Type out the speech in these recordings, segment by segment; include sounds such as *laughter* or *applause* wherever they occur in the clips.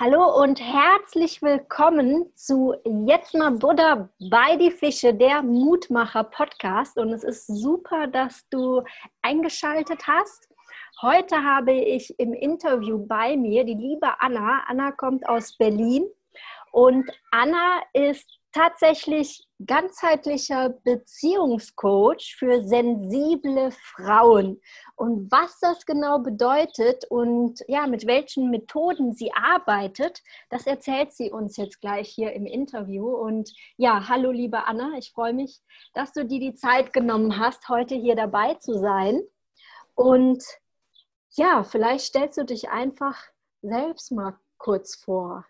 Hallo und herzlich willkommen zu Jetzt mal Buddha bei die Fische, der Mutmacher Podcast. Und es ist super, dass du eingeschaltet hast. Heute habe ich im Interview bei mir die liebe Anna. Anna kommt aus Berlin und Anna ist tatsächlich ganzheitlicher Beziehungscoach für sensible Frauen. Und was das genau bedeutet und ja, mit welchen Methoden sie arbeitet, das erzählt sie uns jetzt gleich hier im Interview. Und ja, hallo liebe Anna, ich freue mich, dass du dir die Zeit genommen hast, heute hier dabei zu sein. Und ja, vielleicht stellst du dich einfach selbst mal kurz vor.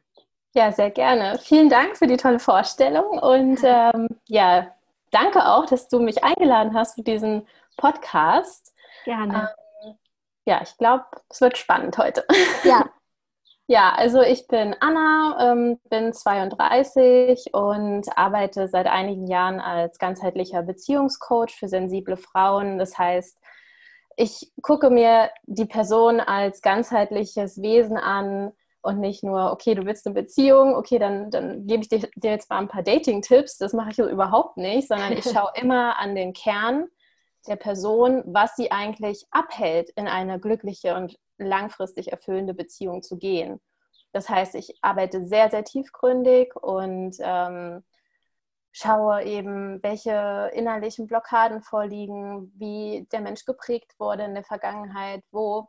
Ja, sehr gerne. Vielen Dank für die tolle Vorstellung und ähm, ja, danke auch, dass du mich eingeladen hast für diesen Podcast. Gerne. Ähm, ja, ich glaube, es wird spannend heute. Ja. *laughs* ja, also ich bin Anna, ähm, bin 32 und arbeite seit einigen Jahren als ganzheitlicher Beziehungscoach für sensible Frauen. Das heißt, ich gucke mir die Person als ganzheitliches Wesen an, und nicht nur, okay, du willst eine Beziehung, okay, dann, dann gebe ich dir, dir jetzt mal ein paar Dating-Tipps. Das mache ich überhaupt nicht, sondern ich *laughs* schaue immer an den Kern der Person, was sie eigentlich abhält, in eine glückliche und langfristig erfüllende Beziehung zu gehen. Das heißt, ich arbeite sehr, sehr tiefgründig und ähm, schaue eben, welche innerlichen Blockaden vorliegen, wie der Mensch geprägt wurde in der Vergangenheit, wo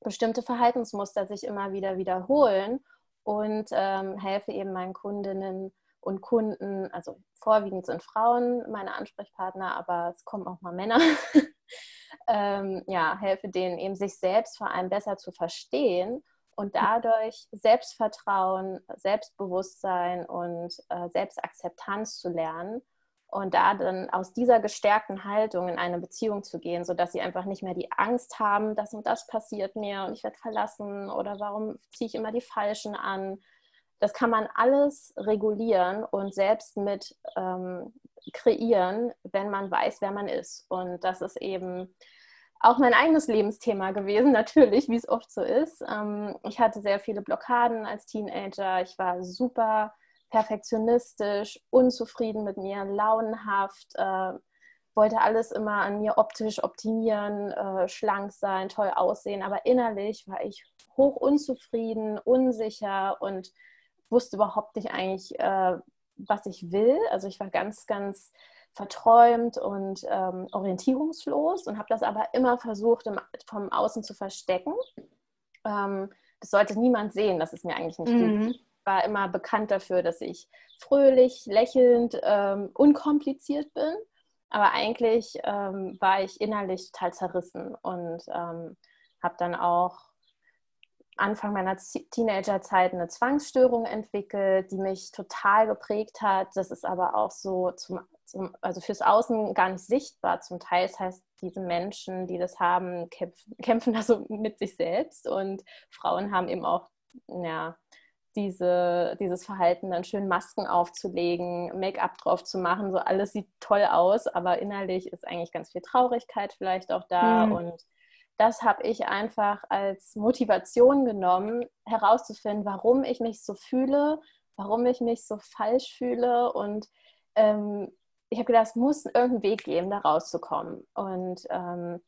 bestimmte Verhaltensmuster sich immer wieder wiederholen und ähm, helfe eben meinen Kundinnen und Kunden, also vorwiegend sind Frauen meine Ansprechpartner, aber es kommen auch mal Männer, *laughs* ähm, ja, helfe denen eben sich selbst vor allem besser zu verstehen und dadurch Selbstvertrauen, Selbstbewusstsein und äh, Selbstakzeptanz zu lernen und da dann aus dieser gestärkten Haltung in eine Beziehung zu gehen, sodass sie einfach nicht mehr die Angst haben, das und das passiert mir und ich werde verlassen oder warum ziehe ich immer die Falschen an. Das kann man alles regulieren und selbst mit ähm, kreieren, wenn man weiß, wer man ist. Und das ist eben auch mein eigenes Lebensthema gewesen, *laughs* natürlich, wie es oft so ist. Ähm, ich hatte sehr viele Blockaden als Teenager. Ich war super perfektionistisch, unzufrieden mit mir, launenhaft, äh, wollte alles immer an mir optisch optimieren, äh, schlank sein, toll aussehen, aber innerlich war ich hoch unzufrieden, unsicher und wusste überhaupt nicht eigentlich, äh, was ich will. Also ich war ganz, ganz verträumt und ähm, orientierungslos und habe das aber immer versucht, im, vom Außen zu verstecken. Ähm, das sollte niemand sehen, dass es mir eigentlich nicht mhm. gut war immer bekannt dafür, dass ich fröhlich, lächelnd, ähm, unkompliziert bin. Aber eigentlich ähm, war ich innerlich total zerrissen und ähm, habe dann auch Anfang meiner Teenagerzeit eine Zwangsstörung entwickelt, die mich total geprägt hat. Das ist aber auch so zum, zum, also fürs Außen gar nicht sichtbar zum Teil. Das heißt, diese Menschen, die das haben, kämpfen, da so mit sich selbst und Frauen haben eben auch ja, diese, dieses Verhalten, dann schön Masken aufzulegen, Make-up drauf zu machen, so alles sieht toll aus, aber innerlich ist eigentlich ganz viel Traurigkeit vielleicht auch da. Mhm. Und das habe ich einfach als Motivation genommen, herauszufinden, warum ich mich so fühle, warum ich mich so falsch fühle. Und ähm, ich habe gedacht, es muss irgendeinen Weg geben, da rauszukommen. Und ähm,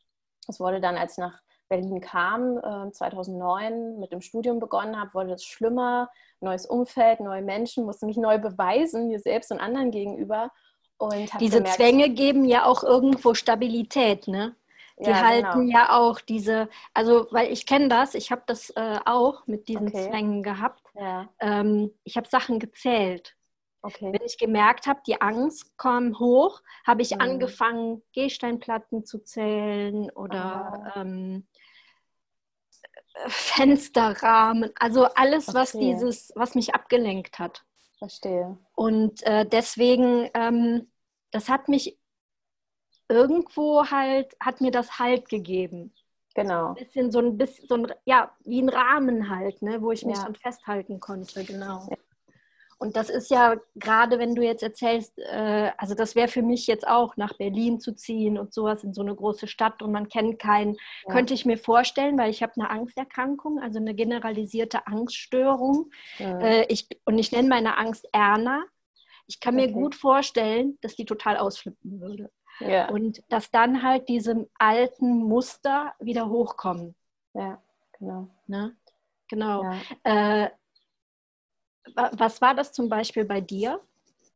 es wurde dann, als ich nach Berlin kam, äh, 2009 mit dem Studium begonnen habe, wurde es schlimmer. Neues Umfeld, neue Menschen, musste mich neu beweisen, mir selbst und anderen gegenüber. Und diese gemerkt, Zwänge geben ja auch irgendwo Stabilität, ne? Die ja, halten genau. ja auch diese, also weil ich kenne das, ich habe das äh, auch mit diesen okay. Zwängen gehabt. Ja. Ähm, ich habe Sachen gezählt. Okay. Wenn ich gemerkt habe, die Angst kommt hoch, habe ich mhm. angefangen, Gehsteinplatten zu zählen oder ah. ähm, Fensterrahmen, also alles, Verstehe. was dieses, was mich abgelenkt hat. Verstehe. Und äh, deswegen, ähm, das hat mich irgendwo halt, hat mir das Halt gegeben. Genau. ein bisschen so ein bisschen, so ein, ja, wie ein Rahmen halt, ne, wo ich mich ja. dann festhalten konnte, genau. Und das ist ja gerade, wenn du jetzt erzählst, äh, also das wäre für mich jetzt auch nach Berlin zu ziehen und sowas in so eine große Stadt und man kennt keinen, ja. könnte ich mir vorstellen, weil ich habe eine Angsterkrankung, also eine generalisierte Angststörung. Ja. Äh, ich, und ich nenne meine Angst Erna. Ich kann okay. mir gut vorstellen, dass die total ausflippen würde. Ja. Und dass dann halt diese alten Muster wieder hochkommen. Ja, genau. Ne? Genau. Äh, was war das zum Beispiel bei dir?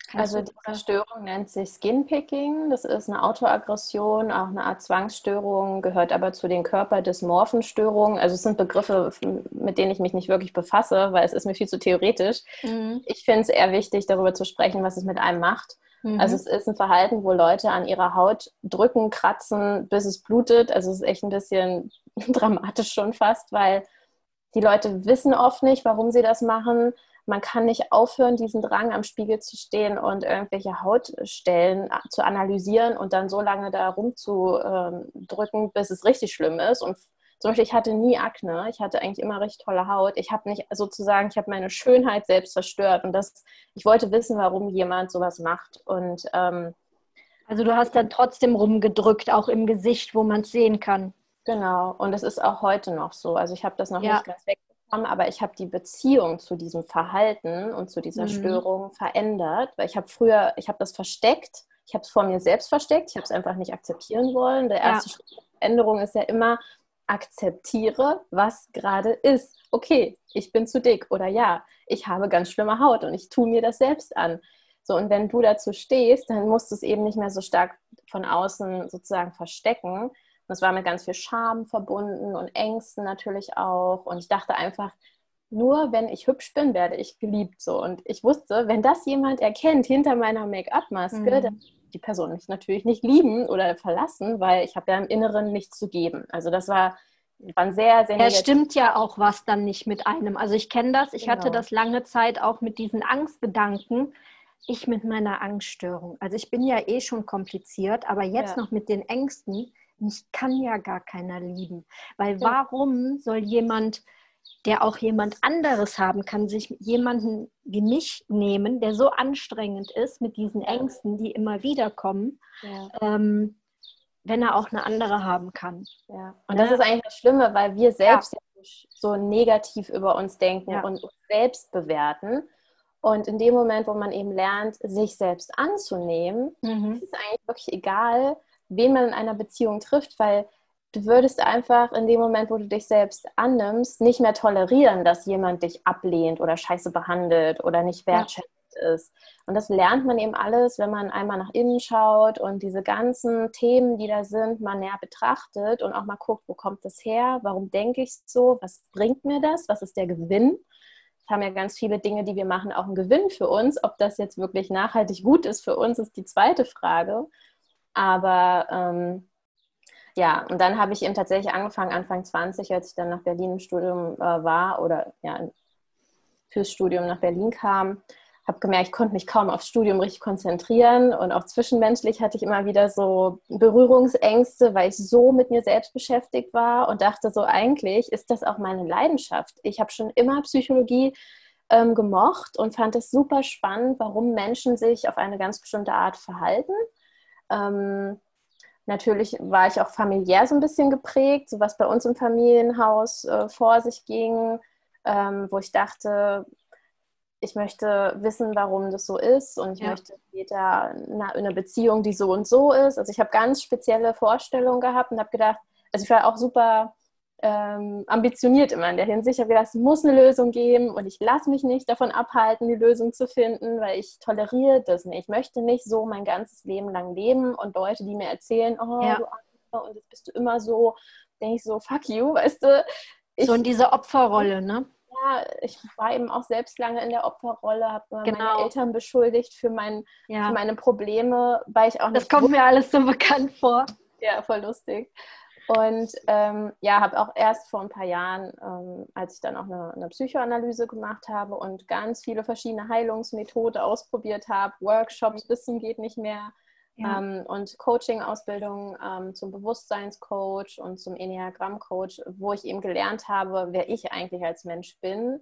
Kannst also die Störung nennt sich Skinpicking. Das ist eine Autoaggression, auch eine Art Zwangsstörung, gehört aber zu den Körperdysmorphenstörungen. Also es sind Begriffe, mit denen ich mich nicht wirklich befasse, weil es ist mir viel zu theoretisch. Mhm. Ich finde es eher wichtig, darüber zu sprechen, was es mit einem macht. Mhm. Also es ist ein Verhalten, wo Leute an ihrer Haut drücken, kratzen, bis es blutet. Also es ist echt ein bisschen *laughs* dramatisch schon fast, weil die Leute wissen oft nicht, warum sie das machen man kann nicht aufhören, diesen Drang am Spiegel zu stehen und irgendwelche Hautstellen zu analysieren und dann so lange da rumzudrücken, bis es richtig schlimm ist. Und zum Beispiel, ich hatte nie Akne, ich hatte eigentlich immer recht tolle Haut. Ich habe nicht sozusagen, ich habe meine Schönheit selbst zerstört und das, ich wollte wissen, warum jemand sowas macht. Und ähm, also du hast dann trotzdem rumgedrückt, auch im Gesicht, wo man es sehen kann. Genau, und es ist auch heute noch so. Also ich habe das noch ja. nicht ganz weg aber ich habe die Beziehung zu diesem Verhalten und zu dieser mhm. Störung verändert, weil ich habe früher, ich habe das versteckt, ich habe es vor mir selbst versteckt, ich habe es einfach nicht akzeptieren wollen. Der erste ja. Schritt der Änderung ist ja immer, akzeptiere, was gerade ist. Okay, ich bin zu dick oder ja, ich habe ganz schlimme Haut und ich tue mir das selbst an. So, und wenn du dazu stehst, dann musst du es eben nicht mehr so stark von außen sozusagen verstecken, das war mit ganz viel Scham verbunden und Ängsten natürlich auch. Und ich dachte einfach, nur wenn ich hübsch bin, werde ich geliebt. So. Und ich wusste, wenn das jemand erkennt hinter meiner Make-up-Maske, mhm. dann die Person mich natürlich nicht lieben oder verlassen, weil ich habe ja im Inneren nichts zu geben. Also das war, war sehr, sehr Ja, stimmt ja auch was dann nicht mit einem. Also ich kenne das, ich genau. hatte das lange Zeit auch mit diesen Angstgedanken. Ich mit meiner Angststörung. Also ich bin ja eh schon kompliziert, aber jetzt ja. noch mit den Ängsten mich kann ja gar keiner lieben. Weil warum soll jemand, der auch jemand anderes haben kann, sich jemanden wie mich nehmen, der so anstrengend ist mit diesen Ängsten, die immer wieder kommen, ja. ähm, wenn er auch eine andere haben kann. Ja. Und das ist eigentlich das Schlimme, weil wir selbst ja. so negativ über uns denken und uns selbst bewerten. Und in dem Moment, wo man eben lernt, sich selbst anzunehmen, mhm. ist es eigentlich wirklich egal, wen man in einer Beziehung trifft, weil du würdest einfach in dem Moment, wo du dich selbst annimmst, nicht mehr tolerieren, dass jemand dich ablehnt oder scheiße behandelt oder nicht wertschätzt ja. ist. Und das lernt man eben alles, wenn man einmal nach innen schaut und diese ganzen Themen, die da sind, mal näher betrachtet und auch mal guckt, wo kommt das her, warum denke ich so, was bringt mir das, was ist der Gewinn. Wir haben ja ganz viele Dinge, die wir machen, auch einen Gewinn für uns. Ob das jetzt wirklich nachhaltig gut ist für uns, ist die zweite Frage. Aber ähm, ja, und dann habe ich eben tatsächlich angefangen, Anfang 20, als ich dann nach Berlin im Studium äh, war oder ja, fürs Studium nach Berlin kam, habe gemerkt, ich konnte mich kaum aufs Studium richtig konzentrieren und auch zwischenmenschlich hatte ich immer wieder so Berührungsängste, weil ich so mit mir selbst beschäftigt war und dachte so, eigentlich ist das auch meine Leidenschaft. Ich habe schon immer Psychologie ähm, gemocht und fand es super spannend, warum Menschen sich auf eine ganz bestimmte Art verhalten ähm, natürlich war ich auch familiär so ein bisschen geprägt, so was bei uns im Familienhaus äh, vor sich ging, ähm, wo ich dachte, ich möchte wissen, warum das so ist und ich ja. möchte später eine, eine Beziehung, die so und so ist. Also ich habe ganz spezielle Vorstellungen gehabt und habe gedacht, also ich war auch super ähm, ambitioniert immer in der Hinsicht. Ich habe gedacht, es muss eine Lösung geben und ich lasse mich nicht davon abhalten, die Lösung zu finden, weil ich toleriere das nicht. Ich möchte nicht so mein ganzes Leben lang leben und Leute, die mir erzählen, oh, ja. du Arme, und jetzt bist du immer so, denke ich so, fuck you, weißt du. Ich, so in dieser Opferrolle, ne? Ja, ich war eben auch selbst lange in der Opferrolle, habe genau. meine Eltern beschuldigt für, mein, ja. für meine Probleme, weil ich auch nicht. Das kommt mir alles so *laughs* bekannt vor. Ja, voll lustig. Und ähm, ja, habe auch erst vor ein paar Jahren, ähm, als ich dann auch eine, eine, Psychoanalyse gemacht habe und ganz viele verschiedene Heilungsmethoden ausprobiert habe, Workshops bis zum geht nicht mehr ja. ähm, und Coaching-Ausbildung ähm, zum Bewusstseinscoach und zum Enneagramm-Coach, wo ich eben gelernt habe, wer ich eigentlich als Mensch bin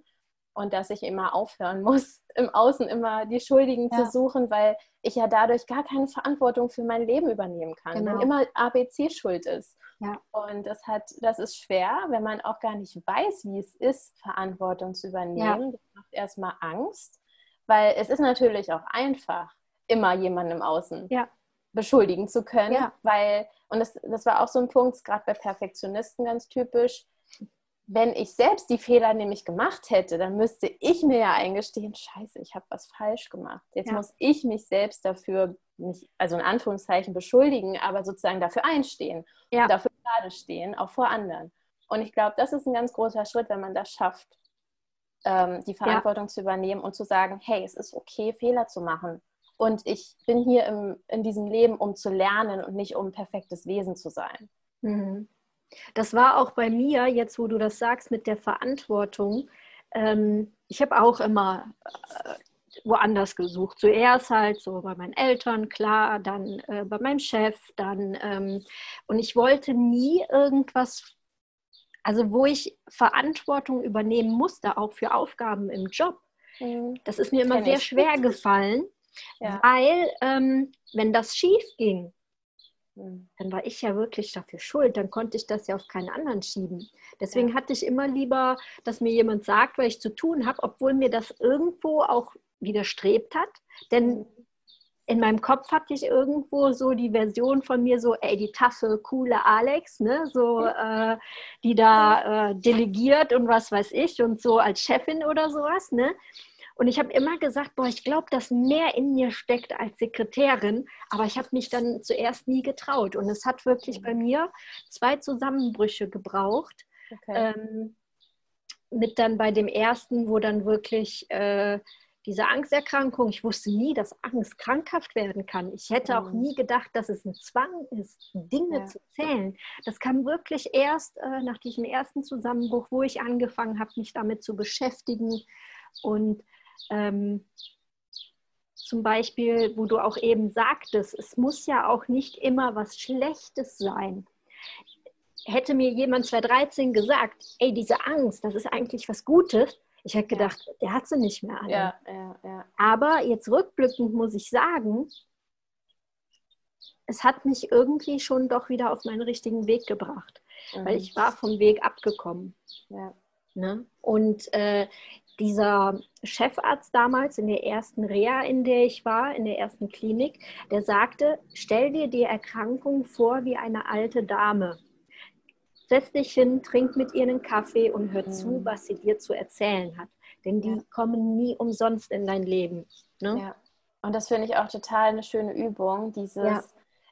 und dass ich immer aufhören *laughs* muss, im Außen immer die Schuldigen ja. zu suchen, weil ich ja dadurch gar keine Verantwortung für mein Leben übernehmen kann, genau. wenn immer ABC schuld ist. Ja. Und das hat, das ist schwer, wenn man auch gar nicht weiß, wie es ist, Verantwortung zu übernehmen. Ja. Das macht erstmal Angst, weil es ist natürlich auch einfach, immer jemanden im Außen ja. beschuldigen zu können, weil, und das, das war auch so ein Punkt, gerade bei Perfektionisten ganz typisch, wenn ich selbst die Fehler nämlich gemacht hätte, dann müsste ich mir ja eingestehen, scheiße, ich habe was falsch gemacht. Jetzt ja. muss ich mich selbst dafür nicht, also in Anführungszeichen beschuldigen, aber sozusagen dafür einstehen ja. und dafür gerade stehen, auch vor anderen. Und ich glaube, das ist ein ganz großer Schritt, wenn man das schafft, ähm, die Verantwortung ja. zu übernehmen und zu sagen, hey, es ist okay, Fehler zu machen. Und ich bin hier im, in diesem Leben, um zu lernen und nicht um ein perfektes Wesen zu sein. Mhm. Das war auch bei mir, jetzt wo du das sagst, mit der Verantwortung. Ähm, ich habe auch immer äh, woanders gesucht. Zuerst halt so bei meinen Eltern, klar, dann äh, bei meinem Chef, dann ähm, und ich wollte nie irgendwas, also wo ich Verantwortung übernehmen musste, auch für Aufgaben im Job. Mhm. Das ist mir immer Kenn sehr ich. schwer gefallen, ja. weil ähm, wenn das schief ging. Dann war ich ja wirklich dafür schuld. Dann konnte ich das ja auf keinen anderen schieben. Deswegen ja. hatte ich immer lieber, dass mir jemand sagt, was ich zu tun habe, obwohl mir das irgendwo auch widerstrebt hat. Denn hm. in meinem Kopf hatte ich irgendwo so die Version von mir so, ey, die taffe, coole Alex, ne, so, äh, die da äh, delegiert und was weiß ich und so als Chefin oder sowas, ne. Und ich habe immer gesagt, boah, ich glaube, dass mehr in mir steckt als Sekretärin, aber ich habe mich dann zuerst nie getraut. Und es hat wirklich bei mir zwei Zusammenbrüche gebraucht. Okay. Ähm, mit dann bei dem ersten, wo dann wirklich äh, diese Angsterkrankung, ich wusste nie, dass Angst krankhaft werden kann. Ich hätte auch mhm. nie gedacht, dass es ein Zwang ist, Dinge ja. zu zählen. Das kam wirklich erst äh, nach diesem ersten Zusammenbruch, wo ich angefangen habe, mich damit zu beschäftigen. Und ähm, zum Beispiel, wo du auch eben sagtest, es muss ja auch nicht immer was Schlechtes sein. Hätte mir jemand 2013 gesagt, ey, diese Angst, das ist eigentlich was Gutes, ich hätte gedacht, ja. der hat sie nicht mehr alle. Ja, ja, Aber jetzt rückblickend muss ich sagen, es hat mich irgendwie schon doch wieder auf meinen richtigen Weg gebracht, mhm. weil ich war vom Weg abgekommen. Ne? Und äh, dieser Chefarzt damals in der ersten Reha, in der ich war, in der ersten Klinik, der sagte, stell dir die Erkrankung vor wie eine alte Dame. Setz dich hin, trink mit ihr einen Kaffee und hör zu, mhm. was sie dir zu erzählen hat. Denn die ja. kommen nie umsonst in dein Leben. Ne? Ja. Und das finde ich auch total eine schöne Übung, dieses ja.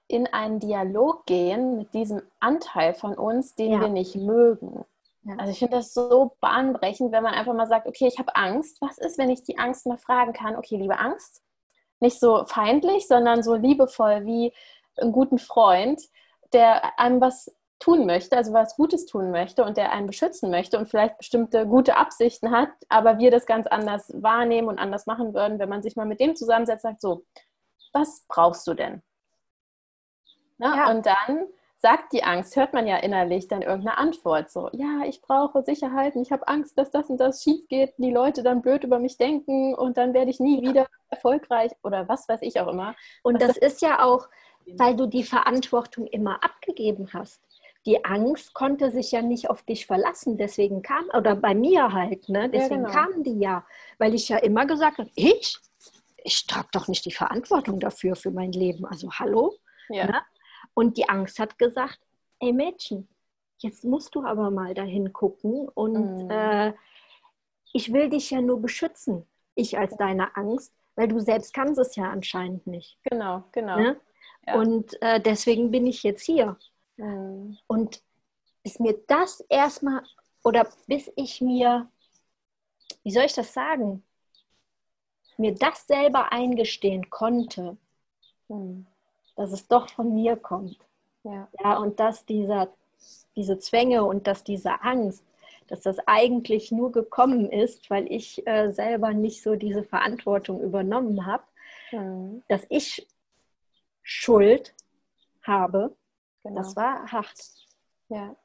in einen Dialog gehen mit diesem Anteil von uns, den wir nicht mögen. Ja. Also ich finde das so bahnbrechend, wenn man einfach mal sagt, okay, ich habe Angst. Was ist, wenn ich die Angst mal fragen kann? Okay, liebe Angst, nicht so feindlich, sondern so liebevoll wie einen guten Freund, der einem was tun möchte, also was Gutes tun möchte und der einen beschützen möchte und vielleicht bestimmte gute Absichten hat, aber wir das ganz anders wahrnehmen und anders machen würden, wenn man sich mal mit dem zusammensetzt und sagt, so, was brauchst du denn? Na, ja. Und dann sagt die Angst, hört man ja innerlich dann irgendeine Antwort. So, ja, ich brauche Sicherheit und ich habe Angst, dass das und das schief geht, die Leute dann blöd über mich denken und dann werde ich nie wieder erfolgreich oder was weiß ich auch immer. Und das, das ist ja auch, weil du die Verantwortung immer abgegeben hast. Die Angst konnte sich ja nicht auf dich verlassen, deswegen kam, oder bei mir halt, ne? deswegen ja, genau. kamen die ja, weil ich ja immer gesagt habe, ich, ich trage doch nicht die Verantwortung dafür, für mein Leben. Also hallo? Ja. Ne? Und die Angst hat gesagt, ey Mädchen, jetzt musst du aber mal dahin gucken und mhm. äh, ich will dich ja nur beschützen, ich als deine Angst, weil du selbst kannst es ja anscheinend nicht. Genau, genau. Ne? Ja. Und äh, deswegen bin ich jetzt hier. Mhm. Und bis mir das erstmal, oder bis ich mir, wie soll ich das sagen, mir das selber eingestehen konnte, mhm dass es doch von mir kommt. Ja, ja und dass dieser, diese Zwänge und dass diese Angst, dass das eigentlich nur gekommen ist, weil ich äh, selber nicht so diese Verantwortung übernommen habe, mhm. dass ich Schuld habe, genau. das war hart. Ja.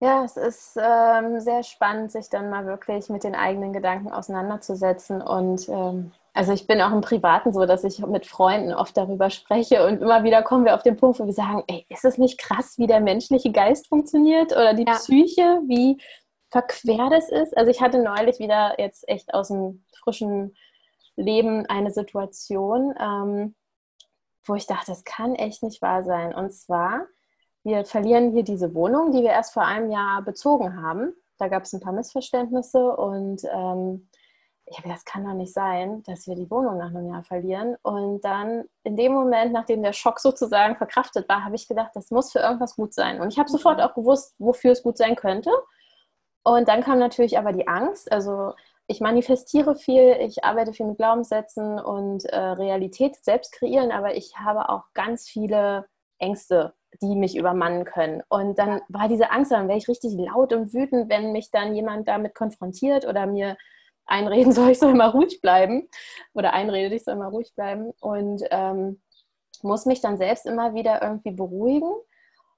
Ja, es ist ähm, sehr spannend, sich dann mal wirklich mit den eigenen Gedanken auseinanderzusetzen. Und ähm, also ich bin auch im Privaten so, dass ich mit Freunden oft darüber spreche und immer wieder kommen wir auf den Punkt, wo wir sagen, ey, ist es nicht krass, wie der menschliche Geist funktioniert oder die ja. Psyche, wie verquer das ist? Also ich hatte neulich wieder jetzt echt aus dem frischen Leben eine Situation, ähm, wo ich dachte, das kann echt nicht wahr sein. Und zwar wir verlieren hier diese Wohnung, die wir erst vor einem Jahr bezogen haben. Da gab es ein paar Missverständnisse und ähm, ich habe das kann doch nicht sein, dass wir die Wohnung nach einem Jahr verlieren. Und dann in dem Moment, nachdem der Schock sozusagen verkraftet war, habe ich gedacht, das muss für irgendwas gut sein. Und ich habe sofort auch gewusst, wofür es gut sein könnte. Und dann kam natürlich aber die Angst. Also ich manifestiere viel, ich arbeite viel mit Glaubenssätzen und äh, Realität selbst kreieren, aber ich habe auch ganz viele Ängste die mich übermannen können. Und dann war diese Angst, dann wäre ich richtig laut und wütend, wenn mich dann jemand damit konfrontiert oder mir einreden soll, ich soll immer ruhig bleiben oder einredet, ich soll immer ruhig bleiben und ähm, muss mich dann selbst immer wieder irgendwie beruhigen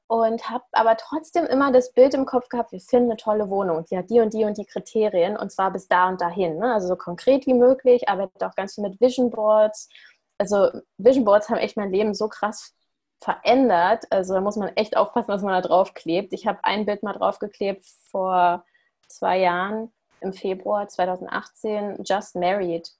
und habe aber trotzdem immer das Bild im Kopf gehabt, wir finden eine tolle Wohnung, die hat die und die und die Kriterien und zwar bis da und dahin. Ne? Also so konkret wie möglich, arbeite auch ganz viel mit Vision Boards. Also Vision Boards haben echt mein Leben so krass verändert. Also da muss man echt aufpassen, was man da drauf klebt. Ich habe ein Bild mal draufgeklebt vor zwei Jahren, im Februar 2018, Just Married.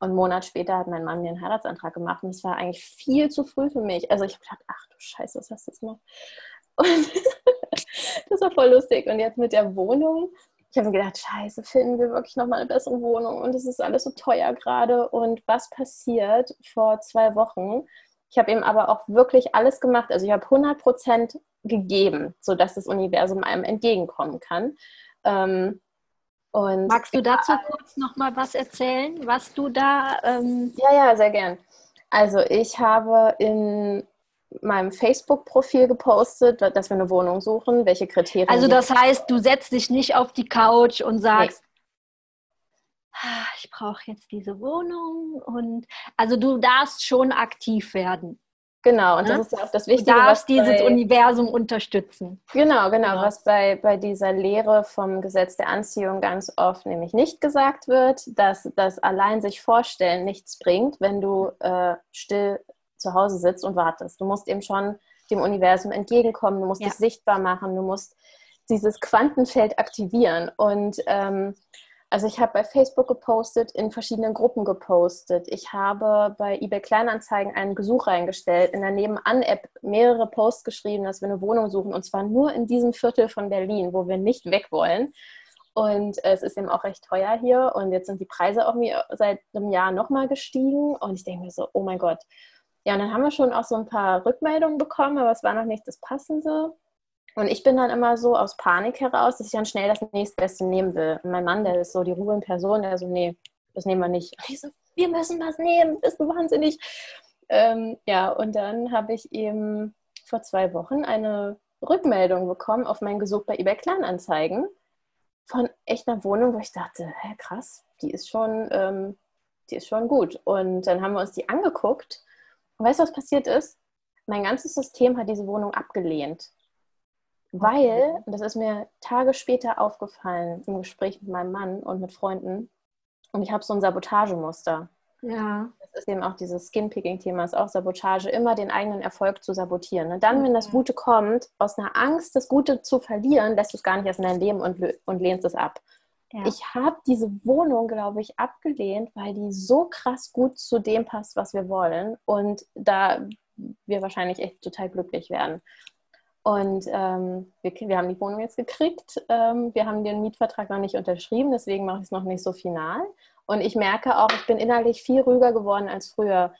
Und einen Monat später hat mein Mann mir einen Heiratsantrag gemacht und das war eigentlich viel zu früh für mich. Also ich habe gedacht, ach du Scheiße, was hast du jetzt gemacht? *laughs* Und *laughs* das war voll lustig. Und jetzt mit der Wohnung, ich habe mir gedacht, scheiße, finden wir wirklich nochmal eine bessere Wohnung und es ist alles so teuer gerade. Und was passiert vor zwei Wochen? Ich habe eben aber auch wirklich alles gemacht. Also ich habe 100 Prozent gegeben, sodass das Universum einem entgegenkommen kann. Ähm, und Magst du dazu kurz noch mal was erzählen, was du da? Ähm ja, ja, sehr gern. Also ich habe in meinem Facebook-Profil gepostet, dass wir eine Wohnung suchen, welche Kriterien. Also das heißt, du setzt dich nicht auf die Couch und sagst, Ah, ich brauche jetzt diese Wohnung und also du darfst schon aktiv werden. Genau, und ne? das ist ja auch das Wichtige. Du darfst dieses bei, Universum unterstützen. Genau, genau, genau, was bei, bei dieser Lehre vom Gesetz der Anziehung ganz oft nämlich nicht gesagt wird, dass das allein sich vorstellen nichts bringt, wenn du äh, still zu Hause sitzt und wartest. Du musst eben schon dem Universum entgegenkommen, du musst ja. dich sichtbar machen, du musst dieses Quantenfeld aktivieren. Und ähm, also ich habe bei Facebook gepostet, in verschiedenen Gruppen gepostet. Ich habe bei eBay Kleinanzeigen einen Gesuch reingestellt, in der Nebenan-App mehrere Posts geschrieben, dass wir eine Wohnung suchen und zwar nur in diesem Viertel von Berlin, wo wir nicht weg wollen. Und es ist eben auch recht teuer hier und jetzt sind die Preise auch mir seit einem Jahr nochmal gestiegen und ich denke mir so, oh mein Gott. Ja, und dann haben wir schon auch so ein paar Rückmeldungen bekommen, aber es war noch nicht das Passende. Und ich bin dann immer so aus Panik heraus, dass ich dann schnell das nächstbeste nehmen will. Und mein Mann, der ist so die Ruhe in Person, der so, nee, das nehmen wir nicht. Und ich so, wir müssen was nehmen, bist du wahnsinnig. Ähm, ja, und dann habe ich eben vor zwei Wochen eine Rückmeldung bekommen auf mein Gesuch bei eBay Kleinanzeigen von echt einer Wohnung, wo ich dachte, hä, krass, die ist schon, ähm, die ist schon gut. Und dann haben wir uns die angeguckt. Und weißt du, was passiert ist? Mein ganzes System hat diese Wohnung abgelehnt. Weil, das ist mir Tage später aufgefallen im Gespräch mit meinem Mann und mit Freunden, und ich habe so ein Sabotagemuster. Ja. Das ist eben auch dieses Skinpicking-Thema, ist auch Sabotage, immer den eigenen Erfolg zu sabotieren. Und dann, wenn das Gute kommt, aus einer Angst, das Gute zu verlieren, lässt du es gar nicht erst in dein Leben und, und lehnst es ab. Ja. Ich habe diese Wohnung, glaube ich, abgelehnt, weil die so krass gut zu dem passt, was wir wollen. Und da wir wahrscheinlich echt total glücklich werden. Und ähm, wir, wir, haben die Wohnung jetzt gekriegt. Ähm, wir haben den Mietvertrag noch nicht unterschrieben, deswegen mache ich es noch nicht so final. Und ich merke auch, ich bin innerlich viel ruhiger geworden als früher.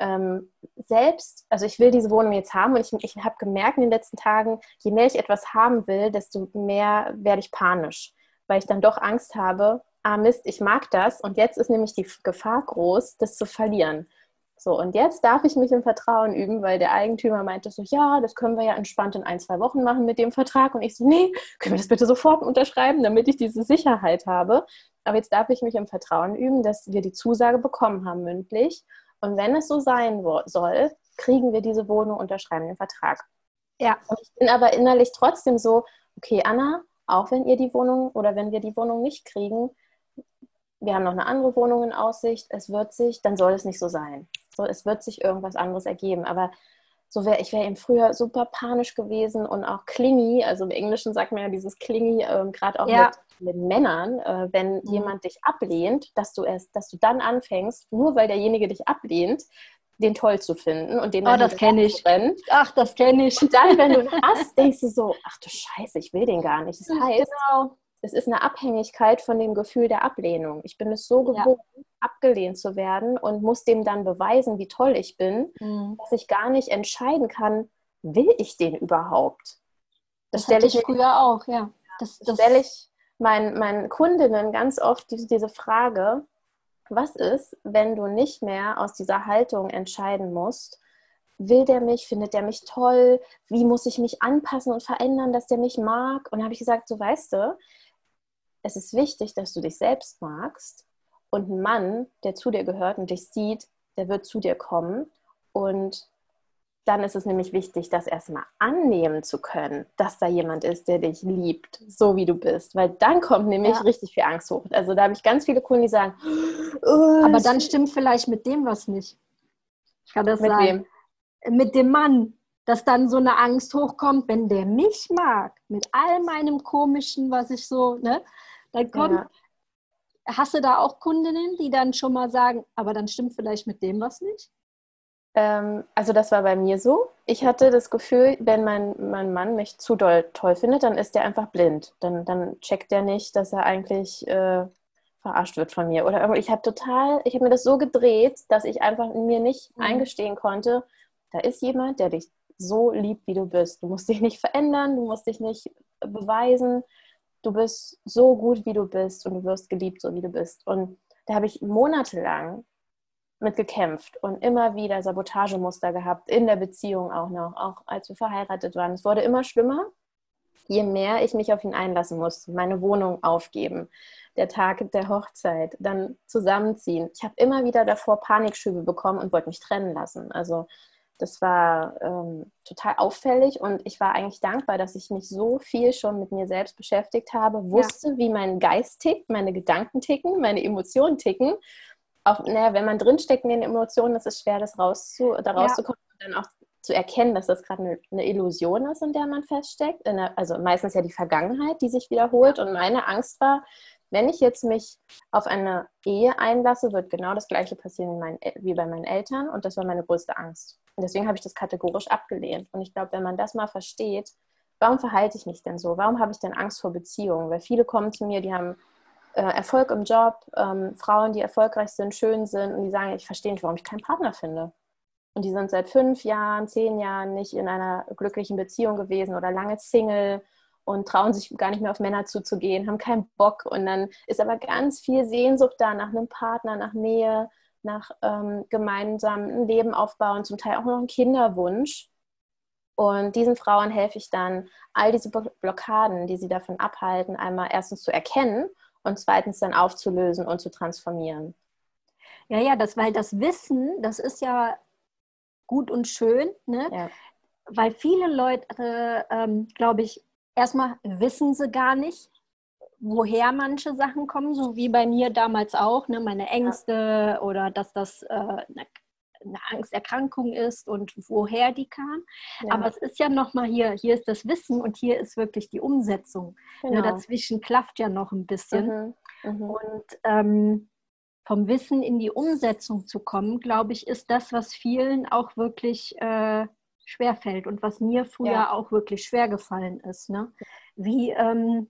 Ähm, selbst, also ich will diese Wohnung jetzt haben und ich, ich habe gemerkt in den letzten Tagen, je mehr ich etwas haben will, desto mehr werde ich panisch, weil ich dann doch Angst habe, ah Mist, ich mag das und jetzt ist nämlich die Gefahr groß, das zu verlieren. So, und jetzt darf ich mich im Vertrauen üben, weil der Eigentümer meinte so, ja, das können wir ja entspannt in ein, zwei Wochen machen mit dem Vertrag. Und ich so, nee, können wir das bitte sofort unterschreiben, damit ich diese Sicherheit habe. Aber jetzt darf ich mich im Vertrauen üben, dass wir die Zusage bekommen haben mündlich. Und wenn es so sein soll, kriegen wir diese Wohnung, unterschreiben den Vertrag. Ja. Und ich bin aber innerlich trotzdem so, okay, Anna, auch wenn ihr die Wohnung oder wenn wir die Wohnung nicht kriegen, wir haben noch eine andere Wohnung in Aussicht, es wird sich, dann soll es nicht so sein. So, es wird sich irgendwas anderes ergeben. Aber so wäre ich wäre eben früher super panisch gewesen und auch clingy, also im Englischen sagt man ja dieses clingy, äh, gerade auch ja. mit, mit, Männern, äh, wenn mhm. jemand dich ablehnt, dass du erst, dass du dann anfängst, nur weil derjenige dich ablehnt, den toll zu finden und den oh, das kenne ich. Ach, das kenne ich. Und dann, wenn du *laughs* ihn hast, denkst du so, ach du Scheiße, ich will den gar nicht. Das heißt, genau. es ist eine Abhängigkeit von dem Gefühl der Ablehnung. Ich bin es so gewohnt, ja. Abgelehnt zu werden und muss dem dann beweisen, wie toll ich bin, mhm. dass ich gar nicht entscheiden kann, will ich den überhaupt? Das, das stelle ich früher auch, ja. Das, das stelle ich meinen, meinen Kundinnen ganz oft diese, diese Frage, was ist, wenn du nicht mehr aus dieser Haltung entscheiden musst, will der mich, findet der mich toll, wie muss ich mich anpassen und verändern, dass der mich mag? Und habe ich gesagt, so weißt du, es ist wichtig, dass du dich selbst magst und ein Mann, der zu dir gehört und dich sieht, der wird zu dir kommen und dann ist es nämlich wichtig, das erstmal annehmen zu können, dass da jemand ist, der dich liebt, so wie du bist. Weil dann kommt nämlich ja. richtig viel Angst hoch. Also da habe ich ganz viele Kunden, die sagen, oh, aber dann stimmt vielleicht mit dem was nicht. Ich kann das mit sagen. Wem? Mit dem Mann, dass dann so eine Angst hochkommt, wenn der mich mag, mit all meinem komischen, was ich so, ne, dann kommt. Ja. Hast du da auch Kundinnen, die dann schon mal sagen, aber dann stimmt vielleicht mit dem was nicht? Ähm, also das war bei mir so. Ich hatte das Gefühl, wenn mein, mein Mann mich zu doll toll findet, dann ist der einfach blind. Dann, dann checkt er nicht, dass er eigentlich äh, verarscht wird von mir. Oder ich habe total, ich habe mir das so gedreht, dass ich einfach mir nicht mhm. eingestehen konnte, da ist jemand, der dich so liebt, wie du bist. Du musst dich nicht verändern, du musst dich nicht beweisen. Du bist so gut, wie du bist und du wirst geliebt, so wie du bist. Und da habe ich monatelang mit gekämpft und immer wieder Sabotagemuster gehabt, in der Beziehung auch noch, auch als wir verheiratet waren. Es wurde immer schlimmer, je mehr ich mich auf ihn einlassen musste, meine Wohnung aufgeben, der Tag der Hochzeit, dann zusammenziehen. Ich habe immer wieder davor Panikschübe bekommen und wollte mich trennen lassen. Also das war ähm, total auffällig und ich war eigentlich dankbar, dass ich mich so viel schon mit mir selbst beschäftigt habe, wusste, ja. wie mein Geist tickt, meine Gedanken ticken, meine Emotionen ticken auch, naja, wenn man drinsteckt in den Emotionen, ist es schwer, das rauszu, da rauszukommen ja. und dann auch zu erkennen, dass das gerade eine, eine, Illusion ist, in der man feststeckt. Der, also meistens ja die Vergangenheit, die sich wiederholt. Und meine Angst war, wenn ich jetzt mich auf eine Ehe einlasse, wird genau das Gleiche passieren wie, mein, wie bei meinen Eltern. Und das war meine größte Angst. Und deswegen habe ich das kategorisch abgelehnt. Und ich glaube, wenn man das mal versteht, warum verhalte ich mich denn so? Warum habe ich denn Angst vor Beziehungen? Weil viele kommen zu mir, die haben äh, Erfolg im Job, ähm, Frauen, die erfolgreich sind, schön sind und die sagen, ich verstehe nicht, warum ich keinen Partner finde. Und die sind seit fünf Jahren, zehn Jahren nicht in einer glücklichen Beziehung gewesen oder lange Single und trauen sich gar nicht mehr auf Männer zuzugehen, haben keinen Bock. Und dann ist aber ganz viel Sehnsucht da nach einem Partner, nach Nähe, nach ähm, gemeinsamen Leben aufbauen, zum Teil auch noch ein Kinderwunsch. Und diesen Frauen helfe ich dann, all diese Blockaden, die sie davon abhalten, einmal erstens zu erkennen und zweitens dann aufzulösen und zu transformieren. Ja, ja, das, weil das Wissen, das ist ja gut und schön, ne? Ja. weil viele Leute, ähm, glaube ich, erstmal wissen sie gar nicht, woher manche Sachen kommen, so wie bei mir damals auch, ne? meine Ängste ja. oder dass das äh, eine, eine Angsterkrankung ist und woher die kam. Ja. Aber es ist ja nochmal hier, hier ist das Wissen und hier ist wirklich die Umsetzung. Ne, genau. Ne? Dazwischen klafft ja noch ein bisschen. Mhm. Mhm. Und ähm, vom Wissen in die Umsetzung zu kommen, glaube ich, ist das, was vielen auch wirklich äh, schwerfällt und was mir früher ja. auch wirklich schwer gefallen ist. Ne? Wie, ähm,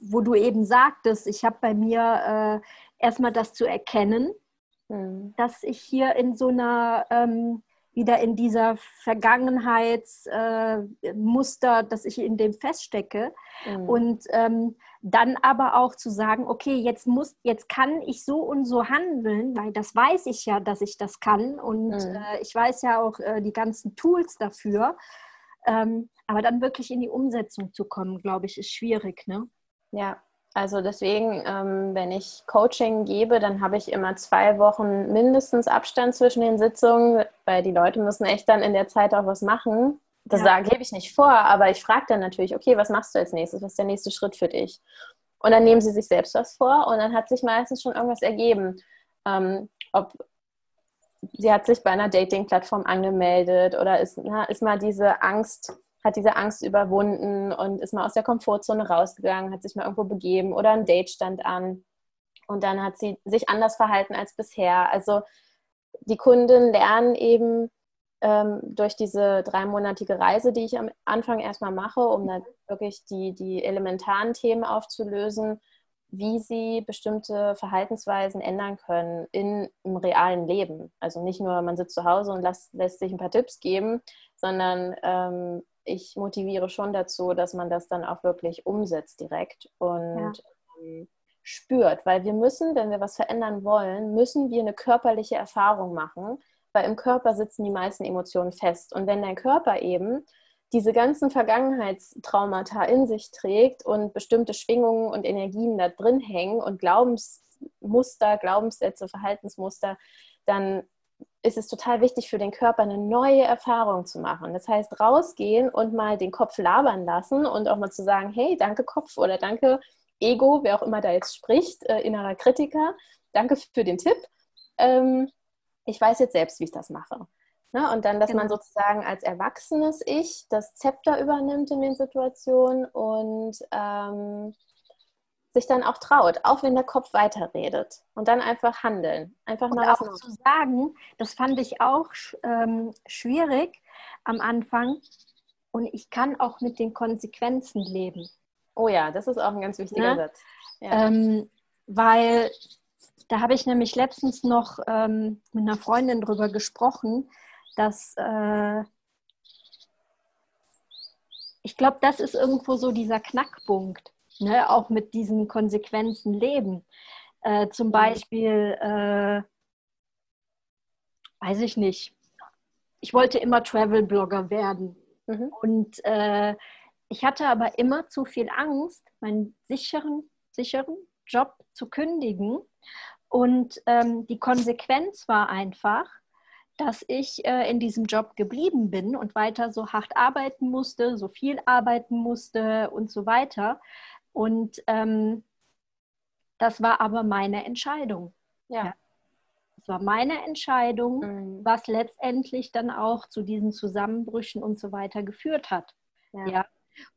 wo du eben sagtest, ich habe bei mir äh, erstmal das zu erkennen, mhm. dass ich hier in so einer ähm, wieder in dieser Vergangenheitsmuster, äh, dass ich in dem feststecke. Mhm. Und ähm, dann aber auch zu sagen, okay, jetzt muss, jetzt kann ich so und so handeln, weil das weiß ich ja, dass ich das kann. Und mhm. äh, ich weiß ja auch äh, die ganzen Tools dafür. Ähm, aber dann wirklich in die Umsetzung zu kommen, glaube ich, ist schwierig. Ne? Ja, also deswegen, ähm, wenn ich Coaching gebe, dann habe ich immer zwei Wochen mindestens Abstand zwischen den Sitzungen, weil die Leute müssen echt dann in der Zeit auch was machen, Das ja. gebe ich nicht vor, aber ich frage dann natürlich, okay, was machst du als nächstes? Was ist der nächste Schritt für dich? Und dann nehmen sie sich selbst was vor und dann hat sich meistens schon irgendwas ergeben. Ähm, ob sie hat sich bei einer Dating-Plattform angemeldet oder ist, na, ist mal diese Angst, hat diese Angst überwunden und ist mal aus der Komfortzone rausgegangen, hat sich mal irgendwo begeben oder ein Date stand an und dann hat sie sich anders verhalten als bisher. Also die Kunden lernen eben ähm, durch diese dreimonatige Reise, die ich am Anfang erstmal mache, um dann wirklich die, die elementaren Themen aufzulösen, wie sie bestimmte Verhaltensweisen ändern können in, im realen Leben. Also nicht nur, man sitzt zu Hause und lässt, lässt sich ein paar Tipps geben, sondern ähm, ich motiviere schon dazu, dass man das dann auch wirklich umsetzt direkt und ja. ähm, spürt. Weil wir müssen, wenn wir was verändern wollen, müssen wir eine körperliche Erfahrung machen, weil im Körper sitzen die meisten Emotionen fest. Und wenn dein Körper eben diese ganzen Vergangenheitstraumata in sich trägt und bestimmte Schwingungen und Energien da drin hängen und Glaubensmuster, Glaubenssätze, Verhaltensmuster, dann ist es total wichtig für den Körper, eine neue Erfahrung zu machen. Das heißt, rausgehen und mal den Kopf labern lassen und auch mal zu sagen, hey, danke Kopf oder danke Ego, wer auch immer da jetzt spricht, äh, innerer Kritiker, danke für den Tipp. Ähm, ich weiß jetzt selbst, wie ich das mache. Ne? Und dann, dass genau. man sozusagen als erwachsenes Ich das Zepter übernimmt in den Situationen und ähm, sich dann auch traut, auch wenn der Kopf weiterredet und dann einfach handeln. Einfach und mal auch zu sagen, das fand ich auch ähm, schwierig am Anfang und ich kann auch mit den Konsequenzen leben. Oh ja, das ist auch ein ganz wichtiger ne? Satz. Ja. Ähm, weil da habe ich nämlich letztens noch ähm, mit einer Freundin drüber gesprochen, dass äh, ich glaube, das ist irgendwo so dieser Knackpunkt, ne? auch mit diesen Konsequenzen leben. Äh, zum mhm. Beispiel, äh, weiß ich nicht, ich wollte immer Travel-Blogger werden. Mhm. Und äh, ich hatte aber immer zu viel Angst, meinen sicheren, sicheren Job zu kündigen. Und ähm, die Konsequenz war einfach, dass ich äh, in diesem Job geblieben bin und weiter so hart arbeiten musste, so viel arbeiten musste und so weiter. Und ähm, das war aber meine Entscheidung. Ja. ja. Es war meine Entscheidung, mhm. was letztendlich dann auch zu diesen Zusammenbrüchen und so weiter geführt hat. Ja. ja.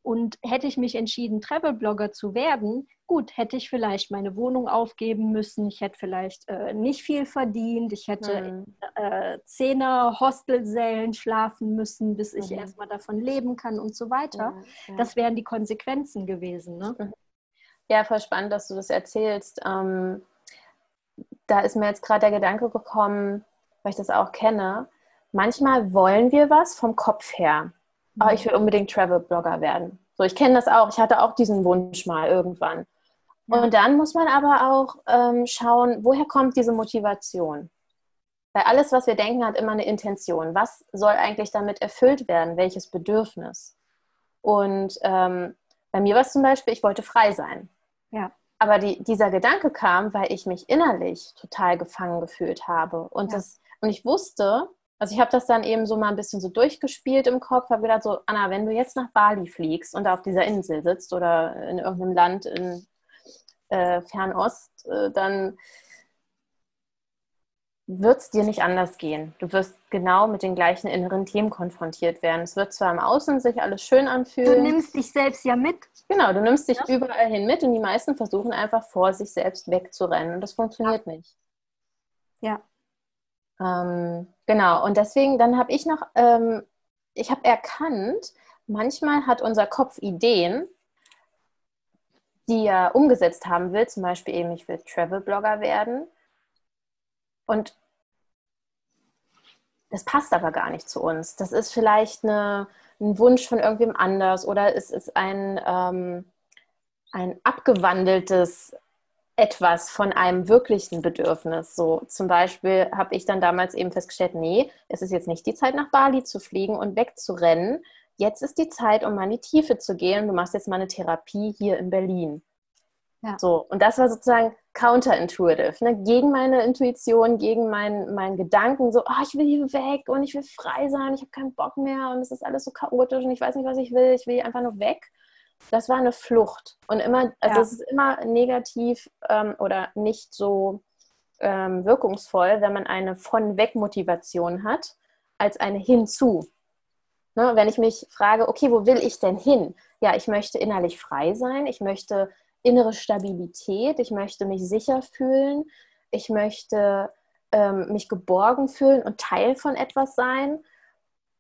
Und hätte ich mich entschieden, Travel-Blogger zu werden, gut, hätte ich vielleicht meine Wohnung aufgeben müssen, ich hätte vielleicht äh, nicht viel verdient, ich hätte mhm. in äh, Zehner Hostelsälen schlafen müssen, bis ich mhm. erstmal davon leben kann und so weiter. Ja, ja. Das wären die Konsequenzen gewesen. Ne? Mhm. Ja, voll spannend, dass du das erzählst. Ähm, da ist mir jetzt gerade der Gedanke gekommen, weil ich das auch kenne. Manchmal wollen wir was vom Kopf her oh, ich will unbedingt Travel-Blogger werden. So, ich kenne das auch. Ich hatte auch diesen Wunsch mal irgendwann. Und dann muss man aber auch ähm, schauen, woher kommt diese Motivation? Weil alles, was wir denken, hat immer eine Intention. Was soll eigentlich damit erfüllt werden? Welches Bedürfnis? Und ähm, bei mir war es zum Beispiel, ich wollte frei sein. Ja. Aber die, dieser Gedanke kam, weil ich mich innerlich total gefangen gefühlt habe. Und, ja. das, und ich wusste, also ich habe das dann eben so mal ein bisschen so durchgespielt im Kopf, habe gedacht so, Anna, wenn du jetzt nach Bali fliegst und auf dieser Insel sitzt oder in irgendeinem Land in äh, Fernost, äh, dann wird es dir nicht anders gehen. Du wirst genau mit den gleichen inneren Themen konfrontiert werden. Es wird zwar im Außen sich alles schön anfühlen. Du nimmst dich selbst ja mit. Genau, du nimmst dich ja. überall hin mit und die meisten versuchen einfach vor sich selbst wegzurennen und das funktioniert ja. nicht. Ja. Ähm, genau, und deswegen, dann habe ich noch, ähm, ich habe erkannt, manchmal hat unser Kopf Ideen, die er umgesetzt haben will, zum Beispiel eben, ich will Travel-Blogger werden. Und das passt aber gar nicht zu uns. Das ist vielleicht eine, ein Wunsch von irgendwem anders oder es ist ein, ähm, ein abgewandeltes etwas von einem wirklichen Bedürfnis. So zum Beispiel habe ich dann damals eben festgestellt, nee, es ist jetzt nicht die Zeit, nach Bali zu fliegen und wegzurennen. Jetzt ist die Zeit, um mal in die Tiefe zu gehen. Du machst jetzt mal eine Therapie hier in Berlin. Ja. So, und das war sozusagen counterintuitive, ne? gegen meine Intuition, gegen meinen mein Gedanken, so, oh, ich will hier weg und ich will frei sein, ich habe keinen Bock mehr und es ist alles so chaotisch und ich weiß nicht, was ich will, ich will einfach nur weg. Das war eine Flucht und immer, also ja. es ist immer negativ ähm, oder nicht so ähm, wirkungsvoll, wenn man eine von weg Motivation hat, als eine hinzu. Ne? Wenn ich mich frage, okay, wo will ich denn hin? Ja, ich möchte innerlich frei sein, ich möchte innere Stabilität, ich möchte mich sicher fühlen, ich möchte ähm, mich geborgen fühlen und Teil von etwas sein.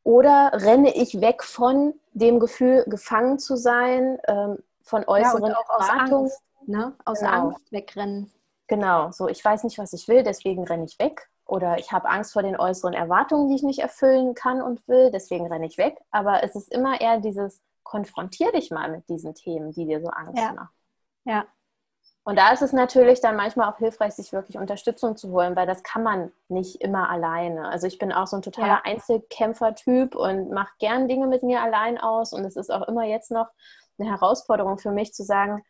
Oder renne ich weg von dem Gefühl, gefangen zu sein, ähm, von äußeren ja, Erwartungen? Aus Angst, ne? Aus genau. Angst wegrennen. Genau, so ich weiß nicht, was ich will, deswegen renne ich weg. Oder ich habe Angst vor den äußeren Erwartungen, die ich nicht erfüllen kann und will, deswegen renne ich weg. Aber es ist immer eher dieses, konfrontier dich mal mit diesen Themen, die dir so Angst ja. machen. Ja. Und da ist es natürlich dann manchmal auch hilfreich, sich wirklich Unterstützung zu holen, weil das kann man nicht immer alleine. Also ich bin auch so ein totaler ja. Einzelkämpfer-Typ und mache gern Dinge mit mir allein aus. Und es ist auch immer jetzt noch eine Herausforderung für mich zu sagen,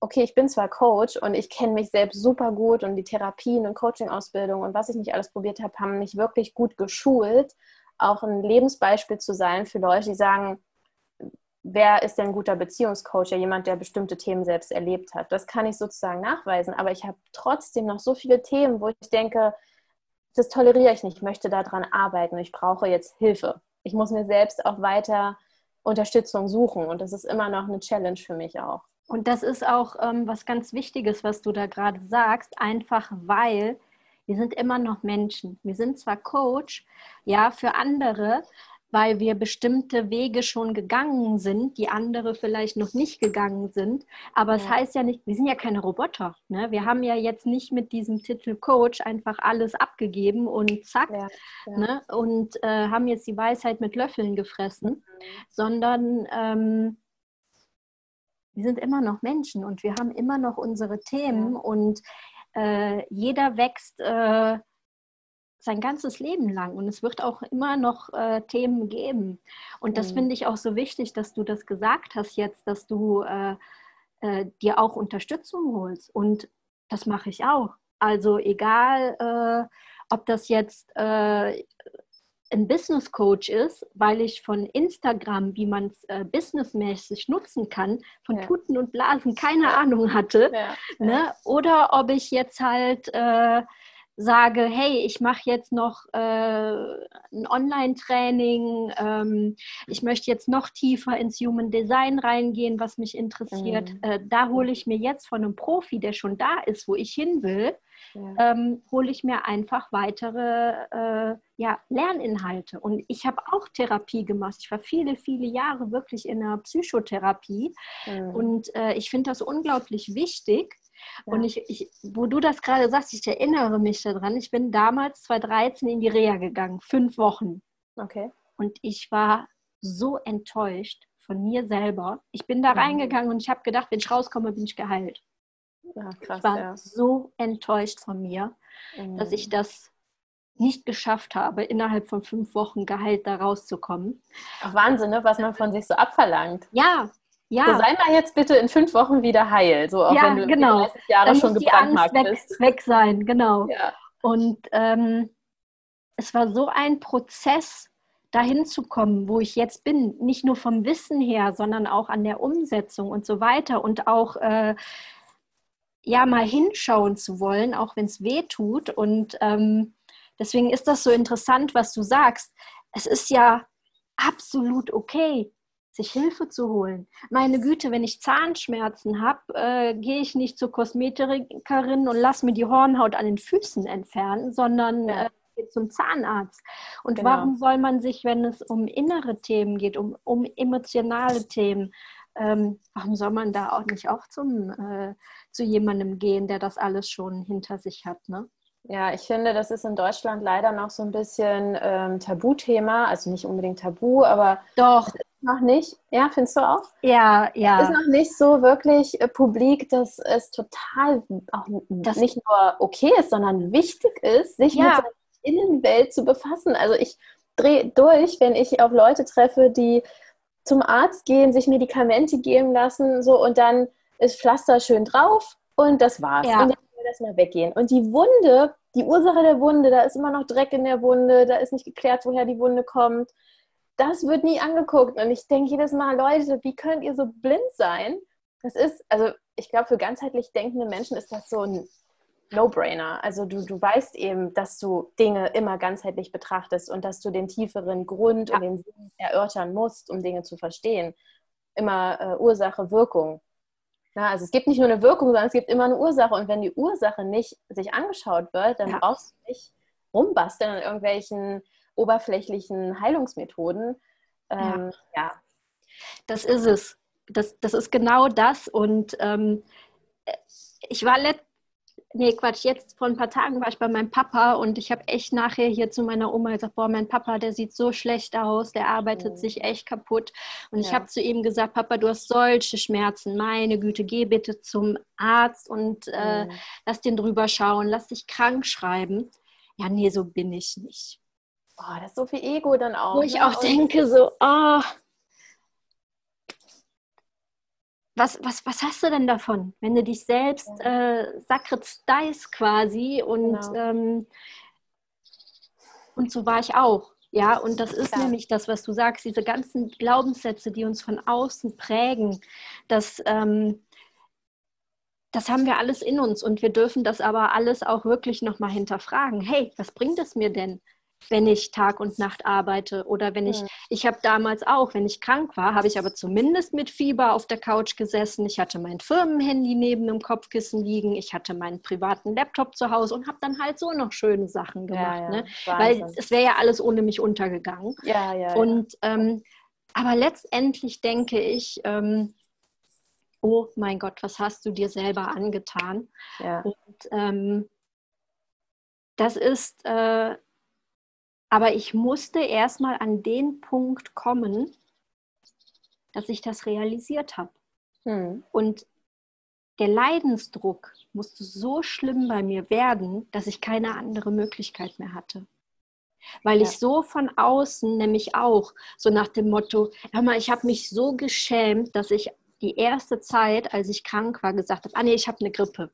okay, ich bin zwar Coach und ich kenne mich selbst super gut und die Therapien und Coaching-Ausbildung und was ich nicht alles probiert habe, haben mich wirklich gut geschult, auch ein Lebensbeispiel zu sein für Leute, die sagen, wer ist denn ein guter Beziehungscoach? Ja, jemand, der bestimmte Themen selbst erlebt hat. Das kann ich sozusagen nachweisen, aber ich habe trotzdem noch so viele Themen, wo ich denke, das toleriere ich nicht, ich möchte daran arbeiten, ich brauche jetzt Hilfe. Ich muss mir selbst auch weiter Unterstützung suchen und das ist immer noch eine Challenge für mich auch. Und das ist auch ähm, was ganz Wichtiges, was du da gerade sagst, einfach weil wir sind immer noch Menschen. Wir sind zwar Coach, ja, für andere, weil wir bestimmte Wege schon gegangen sind, die andere vielleicht noch nicht gegangen sind. Aber es ja. heißt ja nicht, wir sind ja keine Roboter. Ne? Wir haben ja jetzt nicht mit diesem Titel Coach einfach alles abgegeben und zack, ja, ja. Ne? und äh, haben jetzt die Weisheit mit Löffeln gefressen, mhm. sondern ähm, wir sind immer noch Menschen und wir haben immer noch unsere Themen und äh, jeder wächst. Äh, sein ganzes Leben lang und es wird auch immer noch äh, Themen geben. Und das mhm. finde ich auch so wichtig, dass du das gesagt hast jetzt, dass du äh, äh, dir auch Unterstützung holst. Und das mache ich auch. Also egal, äh, ob das jetzt äh, ein Business Coach ist, weil ich von Instagram, wie man es äh, businessmäßig nutzen kann, von ja. Tuten und Blasen keine Ahnung hatte. Ja. Ne? Oder ob ich jetzt halt äh, sage, hey, ich mache jetzt noch äh, ein Online-Training, ähm, ich möchte jetzt noch tiefer ins Human Design reingehen, was mich interessiert. Mhm. Äh, da hole ich mir jetzt von einem Profi, der schon da ist, wo ich hin will, ja. ähm, hole ich mir einfach weitere äh, ja, Lerninhalte. Und ich habe auch Therapie gemacht. Ich war viele, viele Jahre wirklich in der Psychotherapie. Mhm. Und äh, ich finde das unglaublich wichtig, ja. Und ich, ich, wo du das gerade sagst, ich erinnere mich daran, ich bin damals 2013 in die Reha gegangen, fünf Wochen. Okay. Und ich war so enttäuscht von mir selber. Ich bin da mhm. reingegangen und ich habe gedacht, wenn ich rauskomme, bin ich geheilt. Ja, krass, ich war ja. so enttäuscht von mir, mhm. dass ich das nicht geschafft habe, innerhalb von fünf Wochen geheilt da rauszukommen. Ach, Wahnsinn, ne? was man von sich so abverlangt. Ja, ja. So, sei mal jetzt bitte in fünf Wochen wieder heil, so auch ja, wenn du genau. 30 Jahre Dann schon gebrandmarkt weg, bist. Weg sein, genau. Ja. Und ähm, es war so ein Prozess, dahin zu kommen, wo ich jetzt bin, nicht nur vom Wissen her, sondern auch an der Umsetzung und so weiter und auch äh, ja mal hinschauen zu wollen, auch wenn es weh tut. Und ähm, deswegen ist das so interessant, was du sagst. Es ist ja absolut okay, sich Hilfe zu holen. Meine Güte, wenn ich Zahnschmerzen habe, äh, gehe ich nicht zur Kosmetikerin und lasse mir die Hornhaut an den Füßen entfernen, sondern ja. äh, zum Zahnarzt. Und genau. warum soll man sich, wenn es um innere Themen geht, um, um emotionale Themen, ähm, warum soll man da auch nicht auch zum, äh, zu jemandem gehen, der das alles schon hinter sich hat? Ne? Ja, ich finde, das ist in Deutschland leider noch so ein bisschen ähm, Tabuthema. Also nicht unbedingt Tabu, aber doch noch nicht. Ja, findest du auch? Ja, ja. Es ist noch nicht so wirklich äh, publik, dass es total auch das nicht nur okay ist, sondern wichtig ist, sich ja. mit seiner Innenwelt zu befassen. Also ich drehe durch, wenn ich auf Leute treffe, die zum Arzt gehen, sich Medikamente geben lassen, so und dann ist Pflaster schön drauf und das war's. Ja. Und jetzt soll das mal weggehen. Und die Wunde, die Ursache der Wunde, da ist immer noch Dreck in der Wunde, da ist nicht geklärt, woher die Wunde kommt. Das wird nie angeguckt. Und ich denke jedes Mal, Leute, wie könnt ihr so blind sein? Das ist, also ich glaube, für ganzheitlich denkende Menschen ist das so ein No-Brainer. Also du, du weißt eben, dass du Dinge immer ganzheitlich betrachtest und dass du den tieferen Grund ja. und den Sinn erörtern musst, um Dinge zu verstehen. Immer äh, Ursache, Wirkung. Ja, also es gibt nicht nur eine Wirkung, sondern es gibt immer eine Ursache. Und wenn die Ursache nicht sich angeschaut wird, dann ja. brauchst du nicht rumbasteln an irgendwelchen oberflächlichen Heilungsmethoden. Ähm, ja. ja. Das ist es. Das, das ist genau das. Und ähm, ich war let nee, Quatsch, jetzt vor ein paar Tagen war ich bei meinem Papa und ich habe echt nachher hier zu meiner Oma gesagt, boah, mein Papa, der sieht so schlecht aus, der arbeitet mhm. sich echt kaputt. Und ja. ich habe zu ihm gesagt, Papa, du hast solche Schmerzen, meine Güte, geh bitte zum Arzt und äh, mhm. lass den drüber schauen, lass dich krank schreiben. Ja, nee, so bin ich nicht. Oh, das ist so viel Ego dann auch. Wo ich ne? auch denke, so, oh, was, was, was hast du denn davon, wenn du dich selbst ja. äh, sakristeist quasi und, genau. ähm, und so war ich auch. Ja, und das ist ja. nämlich das, was du sagst, diese ganzen Glaubenssätze, die uns von außen prägen, das, ähm, das haben wir alles in uns und wir dürfen das aber alles auch wirklich nochmal hinterfragen. Hey, was bringt es mir denn? Wenn ich Tag und Nacht arbeite oder wenn ich, mhm. ich habe damals auch, wenn ich krank war, habe ich aber zumindest mit Fieber auf der Couch gesessen. Ich hatte mein Firmenhandy neben dem Kopfkissen liegen, ich hatte meinen privaten Laptop zu Hause und habe dann halt so noch schöne Sachen gemacht, ja, ja. Ne? weil es wäre ja alles ohne mich untergegangen. Ja, ja. Und ähm, aber letztendlich denke ich, ähm, oh mein Gott, was hast du dir selber angetan? Ja. Und ähm, das ist äh, aber ich musste erstmal an den Punkt kommen, dass ich das realisiert habe. Hm. Und der Leidensdruck musste so schlimm bei mir werden, dass ich keine andere Möglichkeit mehr hatte. Weil ja. ich so von außen nämlich auch, so nach dem Motto, hör mal, ich habe mich so geschämt, dass ich die erste Zeit, als ich krank war, gesagt habe, ah nee, ich habe eine Grippe.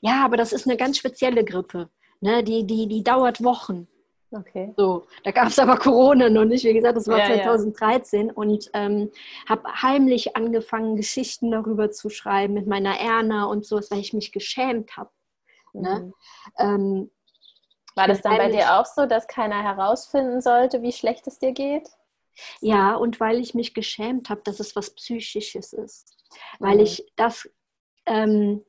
Ja, aber das ist eine ganz spezielle Grippe. Ne? Die, die, die dauert Wochen. Okay. So, da gab es aber Corona noch nicht. Wie gesagt, das war ja, 2013 ja. und ähm, habe heimlich angefangen, Geschichten darüber zu schreiben mit meiner Erna und so, weil ich mich geschämt habe. Ne? Mhm. Ähm, war das dann bei dir auch so, dass keiner herausfinden sollte, wie schlecht es dir geht? Ja, und weil ich mich geschämt habe, dass es was Psychisches ist. Weil mhm. ich das ähm,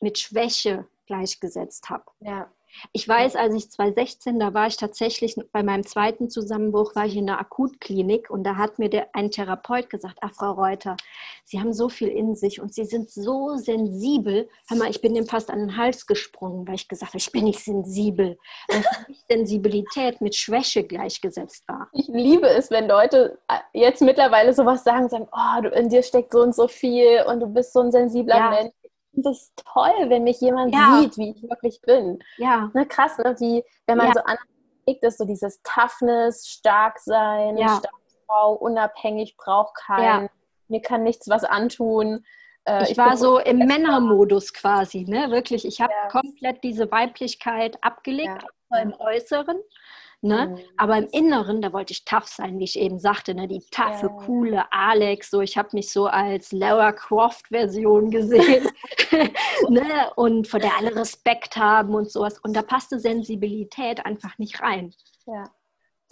mit Schwäche gleichgesetzt habe. Ja. Ich weiß, als ich 2016, da war ich tatsächlich bei meinem zweiten Zusammenbruch, war ich in der Akutklinik und da hat mir der, ein Therapeut gesagt, ach Frau Reuter, Sie haben so viel in sich und Sie sind so sensibel. Hör mal, ich bin dem fast an den Hals gesprungen, weil ich gesagt habe, ich bin nicht sensibel. Weil Sensibilität mit Schwäche gleichgesetzt war. Ich liebe es, wenn Leute äh, jetzt mittlerweile sowas sagen, sagen, oh, in dir steckt so und so viel und du bist so ein sensibler ja. Mensch finde es toll, wenn mich jemand ja. sieht, wie ich wirklich bin. Ja. Ne, krass, ne? wie wenn man ja. so anerkennt, ist so dieses Toughness, stark sein, ja. starke Frau, unabhängig, braucht keinen, mir kann nichts was antun. Äh, ich, ich, war so im Männermodus quasi, ne? Wirklich. Ich habe komplett diese Weiblichkeit abgelegt, auch im Äußeren. Ne? Mhm. Aber im Inneren, da wollte ich tough sein, wie ich eben sagte, ne? die taffe, ja. coole Alex. So, ich habe mich so als Lara Croft-Version gesehen *laughs* *laughs* ne? und vor der alle Respekt haben und sowas. Und da passte Sensibilität einfach nicht rein. Ja.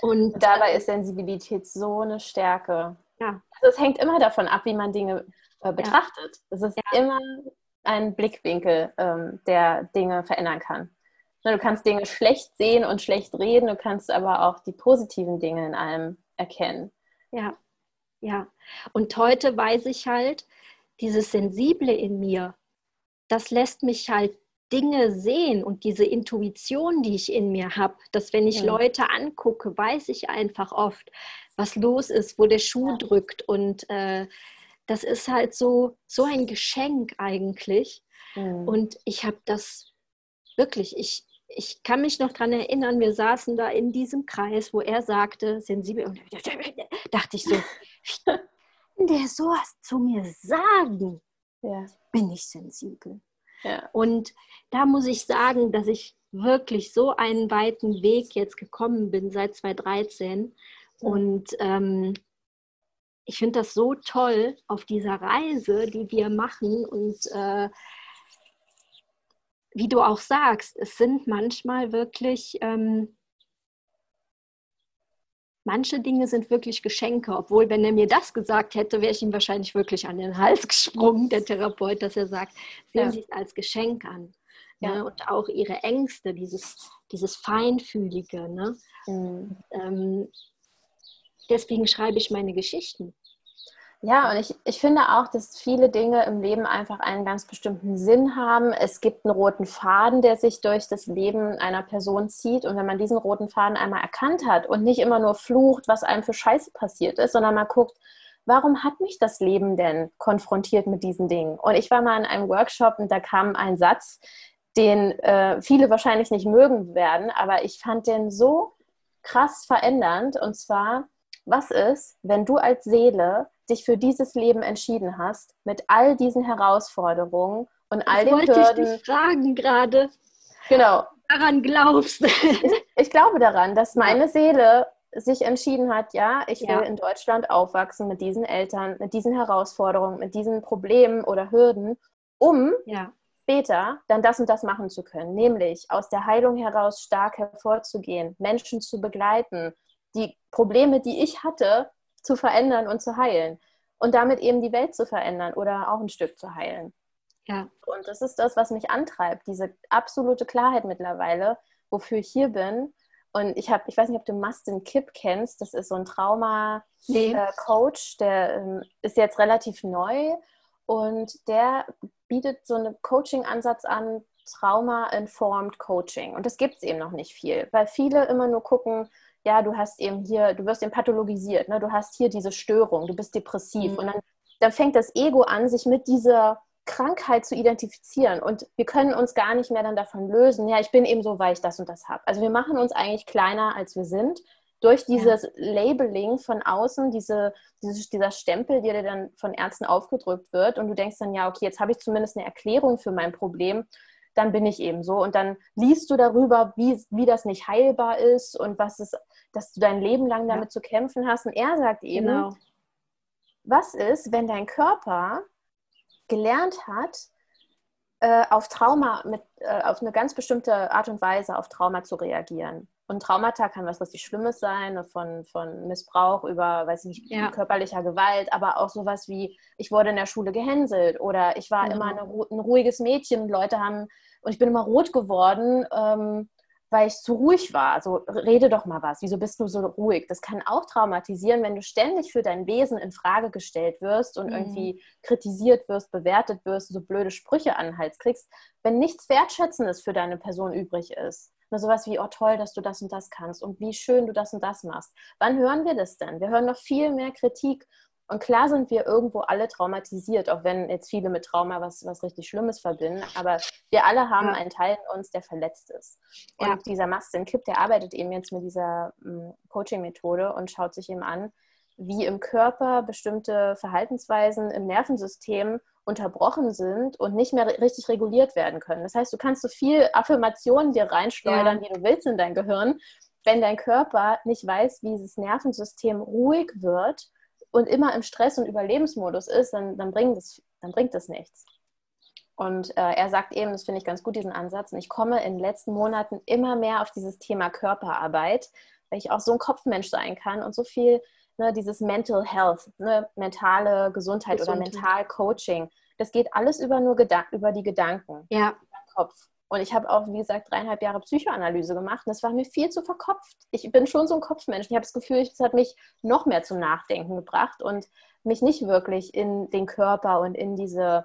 Und, und dabei ist Sensibilität so eine Stärke. Ja. Also es hängt immer davon ab, wie man Dinge äh, betrachtet. Es ist ja. immer ein Blickwinkel, ähm, der Dinge verändern kann. Du kannst Dinge schlecht sehen und schlecht reden, du kannst aber auch die positiven Dinge in allem erkennen. Ja, ja. Und heute weiß ich halt, dieses Sensible in mir, das lässt mich halt Dinge sehen und diese Intuition, die ich in mir habe, dass wenn ich ja. Leute angucke, weiß ich einfach oft, was los ist, wo der Schuh ja. drückt. Und äh, das ist halt so, so ein Geschenk eigentlich. Mhm. Und ich habe das wirklich, ich, ich kann mich noch daran erinnern, wir saßen da in diesem Kreis, wo er sagte, sensibel, und *laughs* dachte ich so, wie kann der sowas zu mir sagen? ja. bin ich sensibel. Ja. Und da muss ich sagen, dass ich wirklich so einen weiten Weg jetzt gekommen bin seit 2013. Ja. Und ähm, ich finde das so toll auf dieser Reise, die wir machen. Und äh, wie du auch sagst, es sind manchmal wirklich ähm, manche Dinge sind wirklich Geschenke, obwohl, wenn er mir das gesagt hätte, wäre ich ihm wahrscheinlich wirklich an den Hals *laughs* gesprungen, der Therapeut, dass er sagt, sehen ja. Sie es als Geschenk an. Ne? Ja. Ne? Und auch ihre Ängste, dieses, dieses Feinfühlige. Ne? Mhm. Ähm, deswegen schreibe ich meine Geschichten. Ja, und ich, ich finde auch, dass viele Dinge im Leben einfach einen ganz bestimmten Sinn haben. Es gibt einen roten Faden, der sich durch das Leben einer Person zieht. Und wenn man diesen roten Faden einmal erkannt hat und nicht immer nur flucht, was einem für Scheiße passiert ist, sondern mal guckt, warum hat mich das Leben denn konfrontiert mit diesen Dingen? Und ich war mal in einem Workshop und da kam ein Satz, den äh, viele wahrscheinlich nicht mögen werden, aber ich fand den so krass verändernd. Und zwar, was ist, wenn du als Seele dich für dieses Leben entschieden hast, mit all diesen Herausforderungen und all das den wollte Hürden. Ich dich fragen gerade. Genau. Daran glaubst du? Ich, ich, glaube daran, dass meine Seele sich entschieden hat, ja, ich will ja. in Deutschland aufwachsen mit diesen Eltern, mit diesen Herausforderungen, mit diesen Problemen oder Hürden, um ja. später dann das und das machen zu können, nämlich aus der Heilung heraus stark hervorzugehen, Menschen zu begleiten, die Probleme, die ich hatte, zu verändern und zu heilen. Und damit eben die Welt zu verändern oder auch ein Stück zu heilen. Ja. Und das ist das, was mich antreibt, diese absolute Klarheit mittlerweile, wofür ich hier bin. Und ich habe, ich weiß nicht, ob du Mustin Kipp kennst, das ist so ein Trauma-Coach, nee. der ähm, ist jetzt relativ neu und der bietet so einen Coaching-Ansatz an, Trauma-Informed Coaching. Und das gibt es eben noch nicht viel, weil viele immer nur gucken, ja, du hast eben hier, du wirst eben pathologisiert, ne? du hast hier diese Störung, du bist depressiv. Mhm. Und dann, dann fängt das Ego an, sich mit dieser Krankheit zu identifizieren. Und wir können uns gar nicht mehr dann davon lösen, ja, ich bin eben so, weil ich das und das habe. Also wir machen uns eigentlich kleiner, als wir sind. Durch dieses ja. Labeling von außen, diese, diese, dieser Stempel, der dir dann von Ärzten aufgedrückt wird. Und du denkst dann, ja, okay, jetzt habe ich zumindest eine Erklärung für mein Problem dann bin ich eben so. Und dann liest du darüber, wie, wie das nicht heilbar ist und was es dass du dein Leben lang damit ja. zu kämpfen hast. Und er sagt eben, genau. was ist, wenn dein Körper gelernt hat, äh, auf Trauma, mit, äh, auf eine ganz bestimmte Art und Weise auf Trauma zu reagieren. Und Traumata kann was richtig Schlimmes sein, von, von Missbrauch über, weiß ich nicht, ja. körperlicher Gewalt, aber auch sowas wie, ich wurde in der Schule gehänselt oder ich war mhm. immer eine, ein ruhiges Mädchen und Leute haben, und ich bin immer rot geworden, ähm, weil ich zu ruhig war. Also rede doch mal was. Wieso bist du so ruhig? Das kann auch traumatisieren, wenn du ständig für dein Wesen in Frage gestellt wirst und mhm. irgendwie kritisiert wirst, bewertet wirst, so blöde Sprüche an den Hals kriegst, wenn nichts Wertschätzendes für deine Person übrig ist. Nur sowas wie, oh toll, dass du das und das kannst und wie schön du das und das machst. Wann hören wir das denn? Wir hören noch viel mehr Kritik und klar sind wir irgendwo alle traumatisiert, auch wenn jetzt viele mit Trauma was, was richtig Schlimmes verbinden. Aber wir alle haben ja. einen Teil in uns, der verletzt ist. Und ja. dieser Mastin Kipp, der arbeitet eben jetzt mit dieser um, Coaching-Methode und schaut sich eben an, wie im Körper bestimmte Verhaltensweisen im Nervensystem unterbrochen sind und nicht mehr richtig reguliert werden können. Das heißt, du kannst so viel Affirmationen dir reinschleudern, ja. wie du willst in dein Gehirn. Wenn dein Körper nicht weiß, wie dieses Nervensystem ruhig wird, und immer im Stress- und Überlebensmodus ist, dann, dann, bringt, das, dann bringt das nichts. Und äh, er sagt eben, das finde ich ganz gut, diesen Ansatz. Und ich komme in den letzten Monaten immer mehr auf dieses Thema Körperarbeit, weil ich auch so ein Kopfmensch sein kann und so viel, ne, dieses Mental Health, ne, mentale Gesundheit, Gesundheit. oder Mental Coaching. Das geht alles über nur Gedan über die Gedanken, ja. über den Kopf. Und ich habe auch, wie gesagt, dreieinhalb Jahre Psychoanalyse gemacht. Und das war mir viel zu verkopft. Ich bin schon so ein Kopfmensch. Ich habe das Gefühl, es hat mich noch mehr zum Nachdenken gebracht und mich nicht wirklich in den Körper und in diese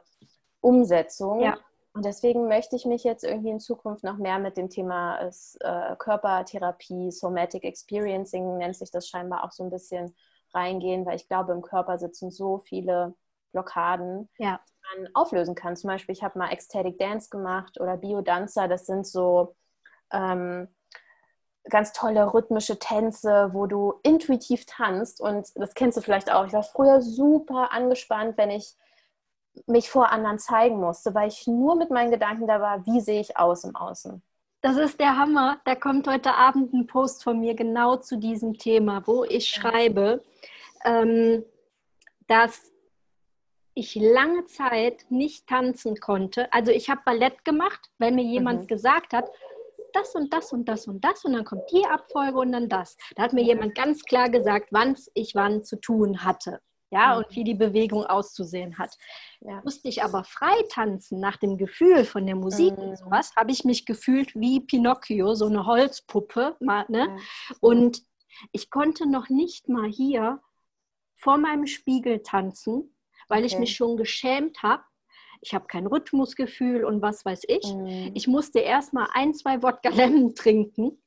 Umsetzung. Ja. Und deswegen möchte ich mich jetzt irgendwie in Zukunft noch mehr mit dem Thema äh, Körpertherapie, Somatic Experiencing nennt sich das scheinbar auch so ein bisschen reingehen, weil ich glaube, im Körper sitzen so viele Blockaden, ja man auflösen kann. Zum Beispiel, ich habe mal Ecstatic Dance gemacht oder Biodanza. Das sind so ähm, ganz tolle rhythmische Tänze, wo du intuitiv tanzt. Und das kennst du vielleicht auch. Ich war früher super angespannt, wenn ich mich vor anderen zeigen musste, weil ich nur mit meinen Gedanken da war, wie sehe ich aus im Außen. Das ist der Hammer. Da kommt heute Abend ein Post von mir genau zu diesem Thema, wo ich schreibe, ähm, dass ich lange Zeit nicht tanzen konnte. Also ich habe Ballett gemacht, weil mir jemand mhm. gesagt hat, das und das und das und das und dann kommt die Abfolge und dann das. Da hat mir mhm. jemand ganz klar gesagt, wann ich wann zu tun hatte. Ja, mhm. und wie die Bewegung auszusehen hat. Ja. Musste ich aber frei tanzen nach dem Gefühl von der Musik mhm. und sowas, habe ich mich gefühlt wie Pinocchio, so eine Holzpuppe. Mal, ne? Mhm. Und ich konnte noch nicht mal hier vor meinem Spiegel tanzen, weil okay. ich mich schon geschämt habe. Ich habe kein Rhythmusgefühl und was weiß ich. Mhm. Ich musste erst mal ein, zwei Wodka Lemon *laughs* trinken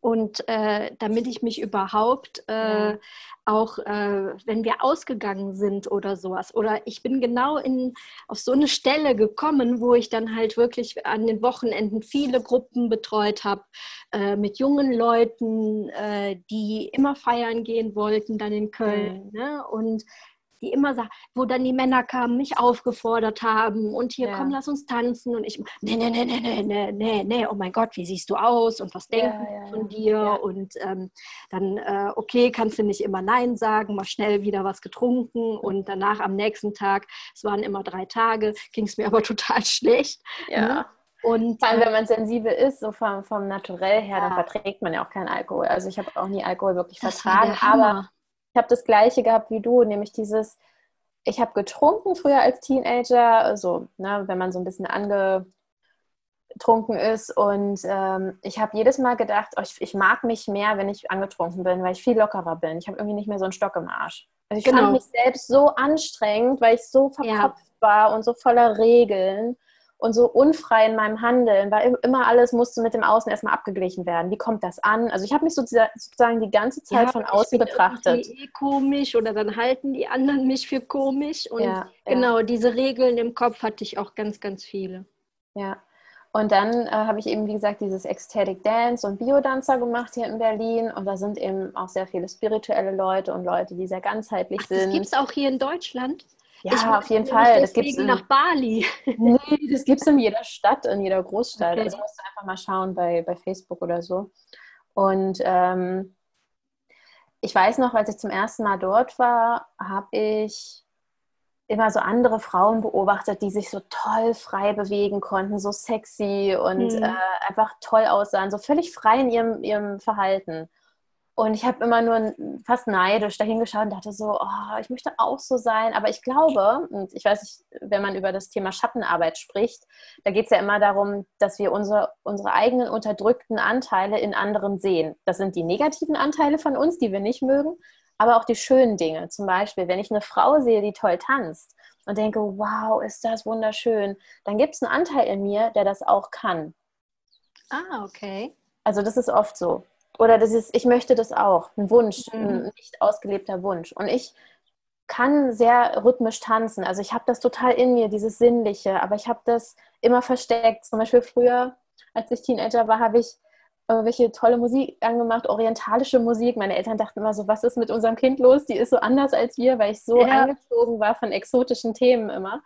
und äh, damit ich mich überhaupt äh, ja. auch, äh, wenn wir ausgegangen sind oder sowas, oder ich bin genau in, auf so eine Stelle gekommen, wo ich dann halt wirklich an den Wochenenden viele Gruppen betreut habe, äh, mit jungen Leuten, äh, die immer feiern gehen wollten, dann in Köln. Mhm. Ne? Und die immer sagen, wo dann die Männer kamen, mich aufgefordert haben und hier, ja. komm, lass uns tanzen. Und ich, nee, nee, nee, nee, nee, nee, nee, nee, oh mein Gott, wie siehst du aus und was denken ja, ja, von dir? Und ähm, dann, äh, okay, kannst du nicht immer Nein sagen, mal schnell wieder was getrunken und danach am nächsten Tag, es waren immer drei Tage, ging es mir *laughs* aber total schlecht. Ja. Ne? Und vor allem, wenn man sensibel ist, so vom, vom Naturell her, dann verträgt man ja auch keinen Alkohol. Also ich habe auch nie Alkohol wirklich vertragen, aber ich habe das gleiche gehabt wie du, nämlich dieses, ich habe getrunken früher als Teenager, so, ne, wenn man so ein bisschen angetrunken ist. Und ähm, ich habe jedes Mal gedacht, oh, ich, ich, mag mich mehr, wenn ich angetrunken bin, weil ich viel lockerer bin. Ich habe irgendwie nicht mehr so einen Stock im Arsch. Also ich genau. fand mich selbst so anstrengend, weil ich so verkopft ja. war und so voller Regeln und so unfrei in meinem Handeln, weil immer alles musste mit dem Außen erstmal abgeglichen werden. Wie kommt das an? Also ich habe mich sozusagen die ganze Zeit ja, von außen betrachtet. Eh komisch oder dann halten die anderen mich für komisch und ja, genau ja. diese Regeln im Kopf hatte ich auch ganz, ganz viele. Ja. Und dann äh, habe ich eben, wie gesagt, dieses Ecstatic Dance und Biodanzer gemacht hier in Berlin. Und da sind eben auch sehr viele spirituelle Leute und Leute, die sehr ganzheitlich Ach, sind. Das gibt es auch hier in Deutschland? Ja, ich auf jeden Fall. Das gibt's in, nach Bali. Nee, das gibt es in jeder Stadt, in jeder Großstadt. Okay. Also musst du einfach mal schauen bei, bei Facebook oder so. Und ähm, ich weiß noch, als ich zum ersten Mal dort war, habe ich immer so andere Frauen beobachtet, die sich so toll frei bewegen konnten, so sexy und mhm. äh, einfach toll aussahen, so völlig frei in ihrem, ihrem Verhalten. Und ich habe immer nur fast neidisch dahingeschaut und dachte so, oh, ich möchte auch so sein. Aber ich glaube, und ich weiß nicht, wenn man über das Thema Schattenarbeit spricht, da geht es ja immer darum, dass wir unsere, unsere eigenen unterdrückten Anteile in anderen sehen. Das sind die negativen Anteile von uns, die wir nicht mögen, aber auch die schönen Dinge. Zum Beispiel, wenn ich eine Frau sehe, die toll tanzt und denke, wow, ist das wunderschön, dann gibt es einen Anteil in mir, der das auch kann. Ah, okay. Also das ist oft so oder das ist, ich möchte das auch, ein Wunsch, mhm. ein nicht ausgelebter Wunsch. Und ich kann sehr rhythmisch tanzen. Also ich habe das total in mir, dieses Sinnliche, aber ich habe das immer versteckt. Zum Beispiel früher, als ich Teenager war, habe ich irgendwelche tolle Musik angemacht, orientalische Musik. Meine Eltern dachten immer so, was ist mit unserem Kind los? Die ist so anders als wir, weil ich so ja. angezogen war von exotischen Themen immer.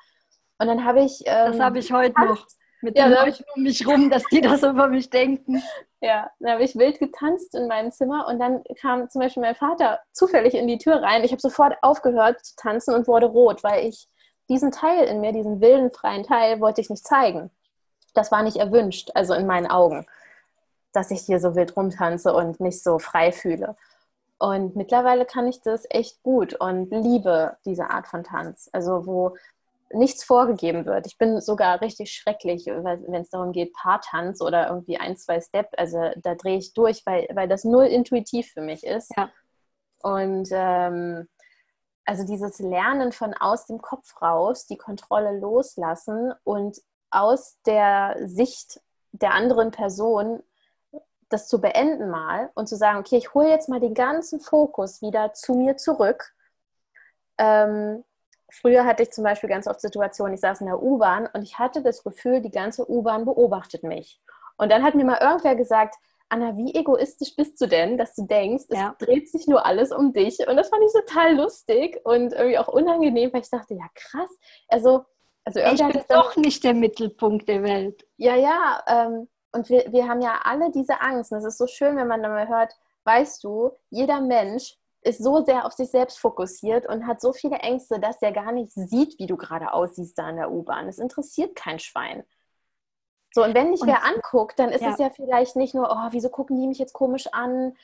Und dann habe ich. Ähm, das habe ich heute noch mit ja, den Leuten um mich rum, dass die das über mich denken. Ja, dann habe ich wild getanzt in meinem Zimmer und dann kam zum Beispiel mein Vater zufällig in die Tür rein. Ich habe sofort aufgehört zu tanzen und wurde rot, weil ich diesen Teil in mir, diesen wilden, freien Teil, wollte ich nicht zeigen. Das war nicht erwünscht, also in meinen Augen, dass ich hier so wild rumtanze und mich so frei fühle. Und mittlerweile kann ich das echt gut und liebe diese Art von Tanz. Also wo nichts vorgegeben wird. Ich bin sogar richtig schrecklich, wenn es darum geht, Paartanz oder irgendwie ein, zwei Step. Also da drehe ich durch, weil, weil das null intuitiv für mich ist. Ja. Und ähm, also dieses Lernen von aus dem Kopf raus, die Kontrolle loslassen und aus der Sicht der anderen Person das zu beenden mal und zu sagen, okay, ich hole jetzt mal den ganzen Fokus wieder zu mir zurück. Ähm, früher hatte ich zum Beispiel ganz oft Situationen, ich saß in der U-Bahn und ich hatte das Gefühl, die ganze U-Bahn beobachtet mich. Und dann hat mir mal irgendwer gesagt, Anna, wie egoistisch bist du denn, dass du denkst, es ja. dreht sich nur alles um dich? Und das fand ich total lustig und irgendwie auch unangenehm, weil ich dachte, ja krass, also, also ich bin doch nicht der Mittelpunkt der Welt. Ja, ja, ähm, und wir, wir haben ja alle diese Angst. Und es ist so schön, wenn man dann mal hört, weißt du, jeder Mensch ist so sehr auf sich selbst fokussiert und hat so viele Ängste, dass er gar nicht sieht, wie du gerade aussiehst da in der U-Bahn. Es interessiert kein Schwein. So, und wenn dich wer anguckt, dann ist ja. es ja vielleicht nicht nur, oh, wieso gucken die mich jetzt komisch an?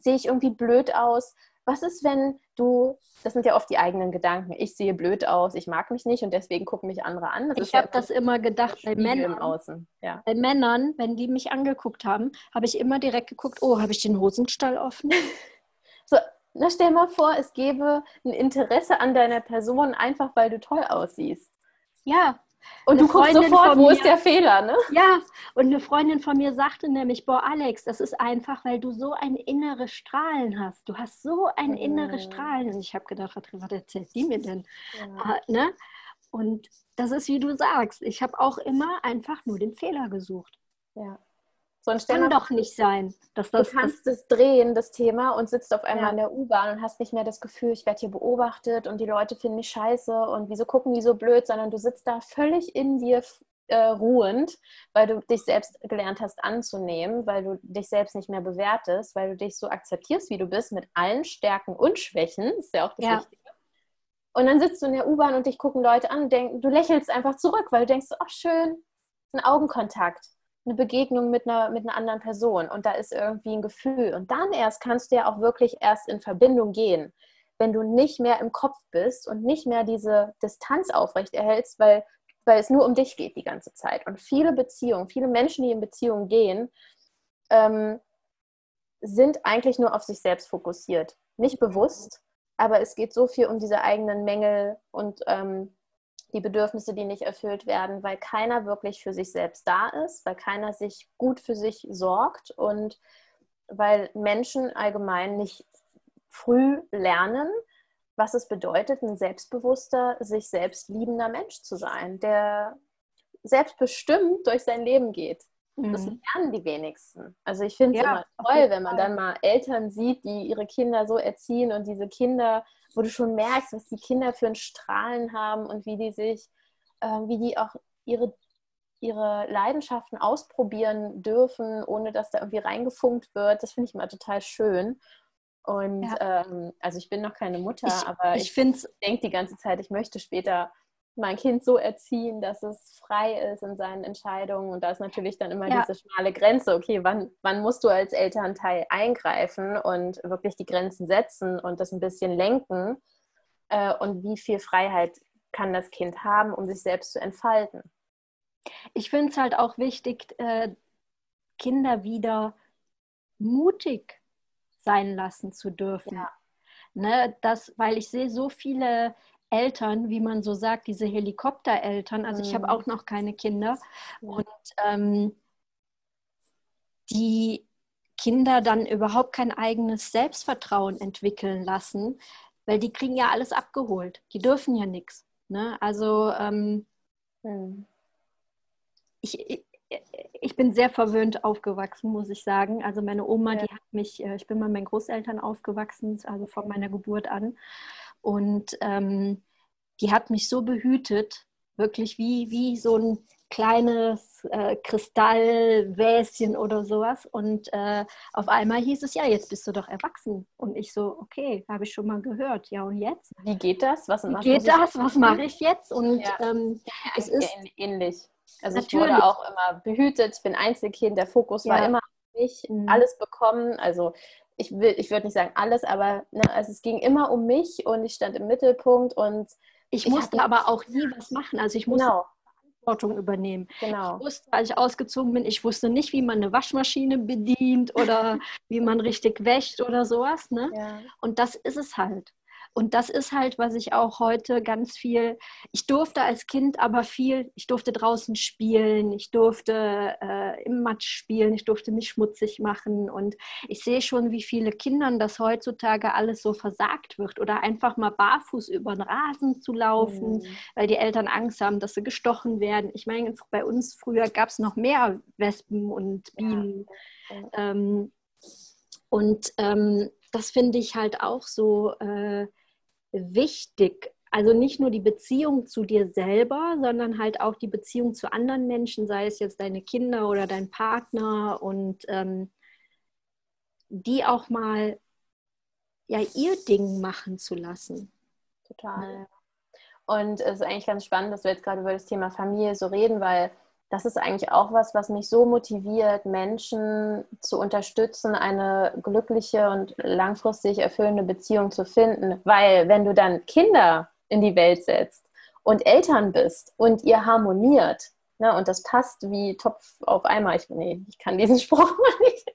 Sehe ich irgendwie blöd aus? Was ist, wenn du, das sind ja oft die eigenen Gedanken, ich sehe blöd aus, ich mag mich nicht und deswegen gucken mich andere an. Das ich habe das immer gedacht bei Männern. Ja. Bei Männern, wenn die mich angeguckt haben, habe ich immer direkt geguckt, oh, habe ich den Hosenstall offen? *laughs* na, stell mal vor, es gäbe ein Interesse an deiner Person, einfach weil du toll aussiehst. Ja, und du guckst sofort, wo mir, ist der Fehler, ne? Ja, und eine Freundin von mir sagte nämlich, boah, Alex, das ist einfach, weil du so ein inneres Strahlen hast. Du hast so ein mhm. inneres Strahlen. Und ich habe gedacht, was erzählt die mir denn? Ja. Äh, ne? Und das ist, wie du sagst, ich habe auch immer einfach nur den Fehler gesucht. Ja. So, und Kann doch nicht sein. Dass das, du kannst es drehen, das Thema, und sitzt auf einmal ja. in der U-Bahn und hast nicht mehr das Gefühl, ich werde hier beobachtet und die Leute finden mich scheiße und wieso gucken die so blöd, sondern du sitzt da völlig in dir äh, ruhend, weil du dich selbst gelernt hast anzunehmen, weil du dich selbst nicht mehr bewertest, weil du dich so akzeptierst, wie du bist, mit allen Stärken und Schwächen, ist ja auch das ja. Wichtige. Und dann sitzt du in der U-Bahn und dich gucken Leute an und denk, du lächelst einfach zurück, weil du denkst, ach schön, ein Augenkontakt eine Begegnung mit einer, mit einer anderen Person und da ist irgendwie ein Gefühl. Und dann erst kannst du ja auch wirklich erst in Verbindung gehen, wenn du nicht mehr im Kopf bist und nicht mehr diese Distanz aufrecht erhältst, weil, weil es nur um dich geht die ganze Zeit. Und viele Beziehungen, viele Menschen, die in Beziehungen gehen, ähm, sind eigentlich nur auf sich selbst fokussiert. Nicht bewusst, aber es geht so viel um diese eigenen Mängel und ähm, die Bedürfnisse, die nicht erfüllt werden, weil keiner wirklich für sich selbst da ist, weil keiner sich gut für sich sorgt und weil Menschen allgemein nicht früh lernen, was es bedeutet, ein selbstbewusster, sich selbst liebender Mensch zu sein, der selbstbestimmt durch sein Leben geht. Mhm. Das lernen die wenigsten. Also ich finde es ja, immer toll, wenn man dann mal Eltern sieht, die ihre Kinder so erziehen und diese Kinder wo du schon merkst, was die Kinder für ein Strahlen haben und wie die sich, äh, wie die auch ihre, ihre Leidenschaften ausprobieren dürfen, ohne dass da irgendwie reingefunkt wird. Das finde ich immer total schön. Und ja. ähm, also ich bin noch keine Mutter, ich, aber ich, ich denke die ganze Zeit, ich möchte später mein Kind so erziehen, dass es frei ist in seinen Entscheidungen. Und da ist natürlich dann immer ja. diese schmale Grenze. Okay, wann, wann musst du als Elternteil eingreifen und wirklich die Grenzen setzen und das ein bisschen lenken? Äh, und wie viel Freiheit kann das Kind haben, um sich selbst zu entfalten? Ich finde es halt auch wichtig, äh, Kinder wieder mutig sein lassen zu dürfen. Ja. Ne, das, weil ich sehe so viele Eltern, wie man so sagt, diese Helikoptereltern. Also ich habe mhm. auch noch keine Kinder. Und ähm, die Kinder dann überhaupt kein eigenes Selbstvertrauen entwickeln lassen, weil die kriegen ja alles abgeholt. Die dürfen ja nichts. Ne? Also ähm, mhm. ich, ich bin sehr verwöhnt aufgewachsen, muss ich sagen. Also meine Oma, ja. die hat mich, äh, ich bin bei meinen Großeltern aufgewachsen, also von meiner Geburt an. Und ähm, die hat mich so behütet, wirklich wie, wie so ein kleines äh, Kristallwäschen oder sowas. Und äh, auf einmal hieß es, ja, jetzt bist du doch erwachsen. Und ich so, okay, habe ich schon mal gehört. Ja, und jetzt? Wie geht das? Was, Wie geht das? Was mache ich jetzt? Und ja. ähm, es ist ähnlich. Also natürlich. ich wurde auch immer behütet. Ich bin Einzelkind. Der Fokus ja. war immer auf mich. Mhm. Alles bekommen. Also ich, will, ich würde nicht sagen alles, aber ne, also es ging immer um mich und ich stand im Mittelpunkt und ich, ich musste aber auch nie was machen. Also ich musste genau. Verantwortung übernehmen. Genau. Ich wusste, als ich ausgezogen bin, ich wusste nicht, wie man eine Waschmaschine bedient oder *laughs* wie man richtig wäscht oder sowas. Ne? Ja. Und das ist es halt. Und das ist halt, was ich auch heute ganz viel, ich durfte als Kind aber viel, ich durfte draußen spielen, ich durfte äh, im Matsch spielen, ich durfte mich schmutzig machen und ich sehe schon, wie viele Kindern das heutzutage alles so versagt wird oder einfach mal barfuß über den Rasen zu laufen, mhm. weil die Eltern Angst haben, dass sie gestochen werden. Ich meine, bei uns früher gab es noch mehr Wespen und Bienen. Ja. Ähm, und ähm, das finde ich halt auch so äh, wichtig. Also nicht nur die Beziehung zu dir selber, sondern halt auch die Beziehung zu anderen Menschen, sei es jetzt deine Kinder oder dein Partner und ähm, die auch mal ja ihr Ding machen zu lassen. Total. Und es ist eigentlich ganz spannend, dass wir jetzt gerade über das Thema Familie so reden, weil das ist eigentlich auch was, was mich so motiviert, Menschen zu unterstützen, eine glückliche und langfristig erfüllende Beziehung zu finden. Weil wenn du dann Kinder in die Welt setzt und Eltern bist und ihr harmoniert, ne, und das passt wie Topf auf Eimer, ich, nee, ich kann diesen *laughs* Spruch mal nicht,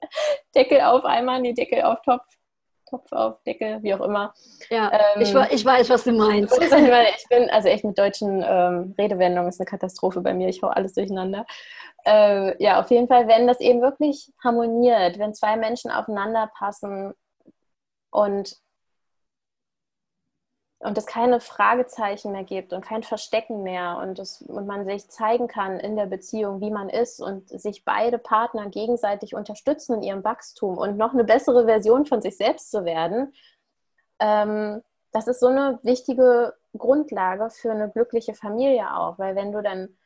Deckel auf Eimer, nee, Deckel auf Topf, Topf auf Deckel, wie auch immer. Ja, ähm, ich, ich, weiß, was du meinst. Ich bin also echt mit deutschen ähm, Redewendungen ist eine Katastrophe bei mir. Ich hau alles durcheinander. Äh, ja, auf jeden Fall, wenn das eben wirklich harmoniert, wenn zwei Menschen aufeinander passen und und es keine Fragezeichen mehr gibt und kein Verstecken mehr und, das, und man sich zeigen kann in der Beziehung, wie man ist und sich beide Partner gegenseitig unterstützen in ihrem Wachstum und noch eine bessere Version von sich selbst zu werden, ähm, das ist so eine wichtige Grundlage für eine glückliche Familie auch, weil wenn du dann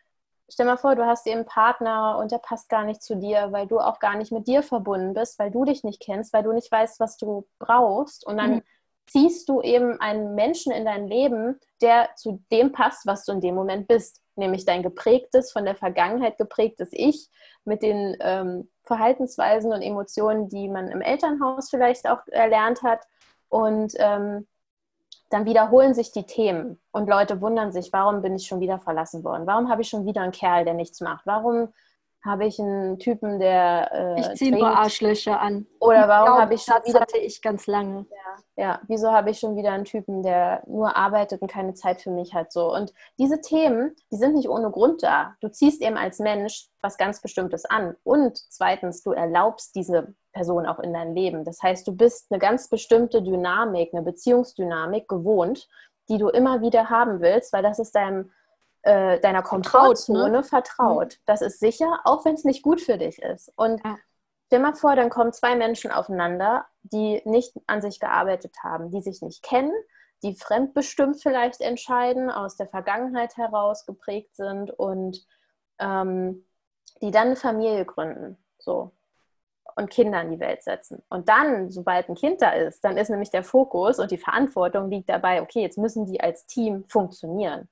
Stell mal vor, du hast eben einen Partner und der passt gar nicht zu dir, weil du auch gar nicht mit dir verbunden bist, weil du dich nicht kennst, weil du nicht weißt, was du brauchst. Und dann mhm ziehst du eben einen Menschen in dein Leben, der zu dem passt, was du in dem Moment bist. Nämlich dein geprägtes, von der Vergangenheit geprägtes Ich mit den ähm, Verhaltensweisen und Emotionen, die man im Elternhaus vielleicht auch erlernt hat. Und ähm, dann wiederholen sich die Themen und Leute wundern sich, warum bin ich schon wieder verlassen worden? Warum habe ich schon wieder einen Kerl, der nichts macht? Warum habe ich einen Typen, der. Äh, ich ziehe nur Arschlöcher an. Oder warum habe ich schon wieder. hatte ich ganz lange. Ja, ja. wieso habe ich schon wieder einen Typen, der nur arbeitet und keine Zeit für mich hat? So. Und diese Themen, die sind nicht ohne Grund da. Du ziehst eben als Mensch was ganz Bestimmtes an. Und zweitens, du erlaubst diese Person auch in dein Leben. Das heißt, du bist eine ganz bestimmte Dynamik, eine Beziehungsdynamik gewohnt, die du immer wieder haben willst, weil das ist deinem äh, deiner Komfortzone ne? vertraut. Mhm. Das ist sicher, auch wenn es nicht gut für dich ist. Und ja. stell mal vor, dann kommen zwei Menschen aufeinander, die nicht an sich gearbeitet haben, die sich nicht kennen, die fremdbestimmt vielleicht entscheiden, aus der Vergangenheit heraus geprägt sind und ähm, die dann eine Familie gründen. So und Kinder in die Welt setzen. Und dann, sobald ein Kind da ist, dann ist nämlich der Fokus und die Verantwortung liegt dabei, okay, jetzt müssen die als Team funktionieren.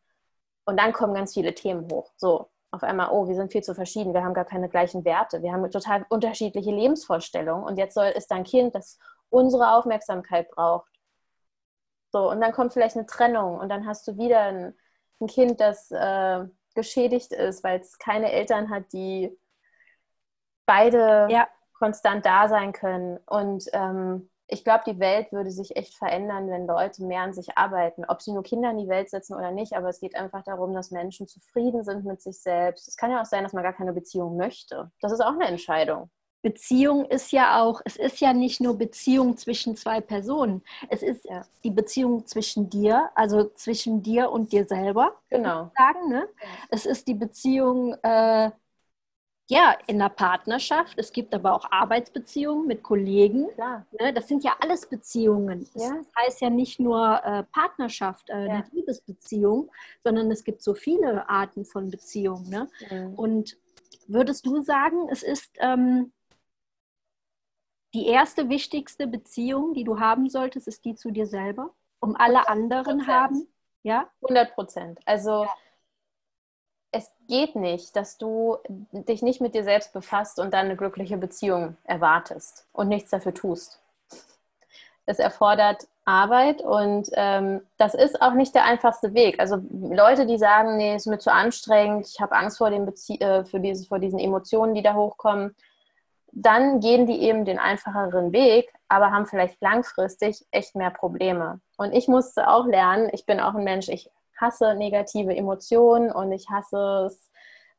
Und dann kommen ganz viele Themen hoch. So, auf einmal, oh, wir sind viel zu verschieden, wir haben gar keine gleichen Werte, wir haben total unterschiedliche Lebensvorstellungen und jetzt soll, ist da ein Kind, das unsere Aufmerksamkeit braucht. So, und dann kommt vielleicht eine Trennung und dann hast du wieder ein, ein Kind, das äh, geschädigt ist, weil es keine Eltern hat, die beide ja. konstant da sein können. Und ähm, ich glaube, die Welt würde sich echt verändern, wenn Leute mehr an sich arbeiten. Ob sie nur Kinder in die Welt setzen oder nicht, aber es geht einfach darum, dass Menschen zufrieden sind mit sich selbst. Es kann ja auch sein, dass man gar keine Beziehung möchte. Das ist auch eine Entscheidung. Beziehung ist ja auch, es ist ja nicht nur Beziehung zwischen zwei Personen. Es ist ja. die Beziehung zwischen dir, also zwischen dir und dir selber. Genau. Sagen, ne? Ja. Es ist die Beziehung äh, ja, in der Partnerschaft. Es gibt aber auch Arbeitsbeziehungen mit Kollegen. Klar. Ne? Das sind ja alles Beziehungen. Das ja. heißt ja nicht nur äh, Partnerschaft, äh, ja. eine Liebesbeziehung, sondern es gibt so viele Arten von Beziehungen. Ne? Mhm. Und würdest du sagen, es ist ähm, die erste wichtigste Beziehung, die du haben solltest, ist die zu dir selber? Um alle anderen haben? Ja? 100 Prozent. Also ja es geht nicht, dass du dich nicht mit dir selbst befasst und dann eine glückliche Beziehung erwartest und nichts dafür tust. Es erfordert Arbeit und ähm, das ist auch nicht der einfachste Weg. Also Leute, die sagen, nee, ist mir zu anstrengend, ich habe Angst vor, den äh, für diese, vor diesen Emotionen, die da hochkommen, dann gehen die eben den einfacheren Weg, aber haben vielleicht langfristig echt mehr Probleme. Und ich musste auch lernen, ich bin auch ein Mensch, ich hasse negative Emotionen und ich hasse es,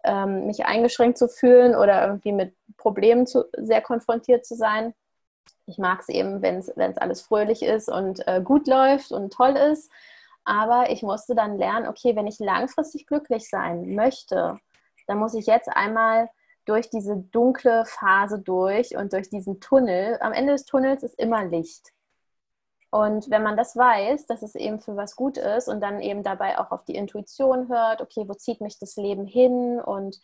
ähm, mich eingeschränkt zu fühlen oder irgendwie mit Problemen zu, sehr konfrontiert zu sein. Ich mag es eben, wenn es alles fröhlich ist und äh, gut läuft und toll ist. Aber ich musste dann lernen, okay, wenn ich langfristig glücklich sein möchte, dann muss ich jetzt einmal durch diese dunkle Phase durch und durch diesen Tunnel. Am Ende des Tunnels ist immer Licht. Und wenn man das weiß, dass es eben für was gut ist und dann eben dabei auch auf die Intuition hört, okay, wo zieht mich das Leben hin und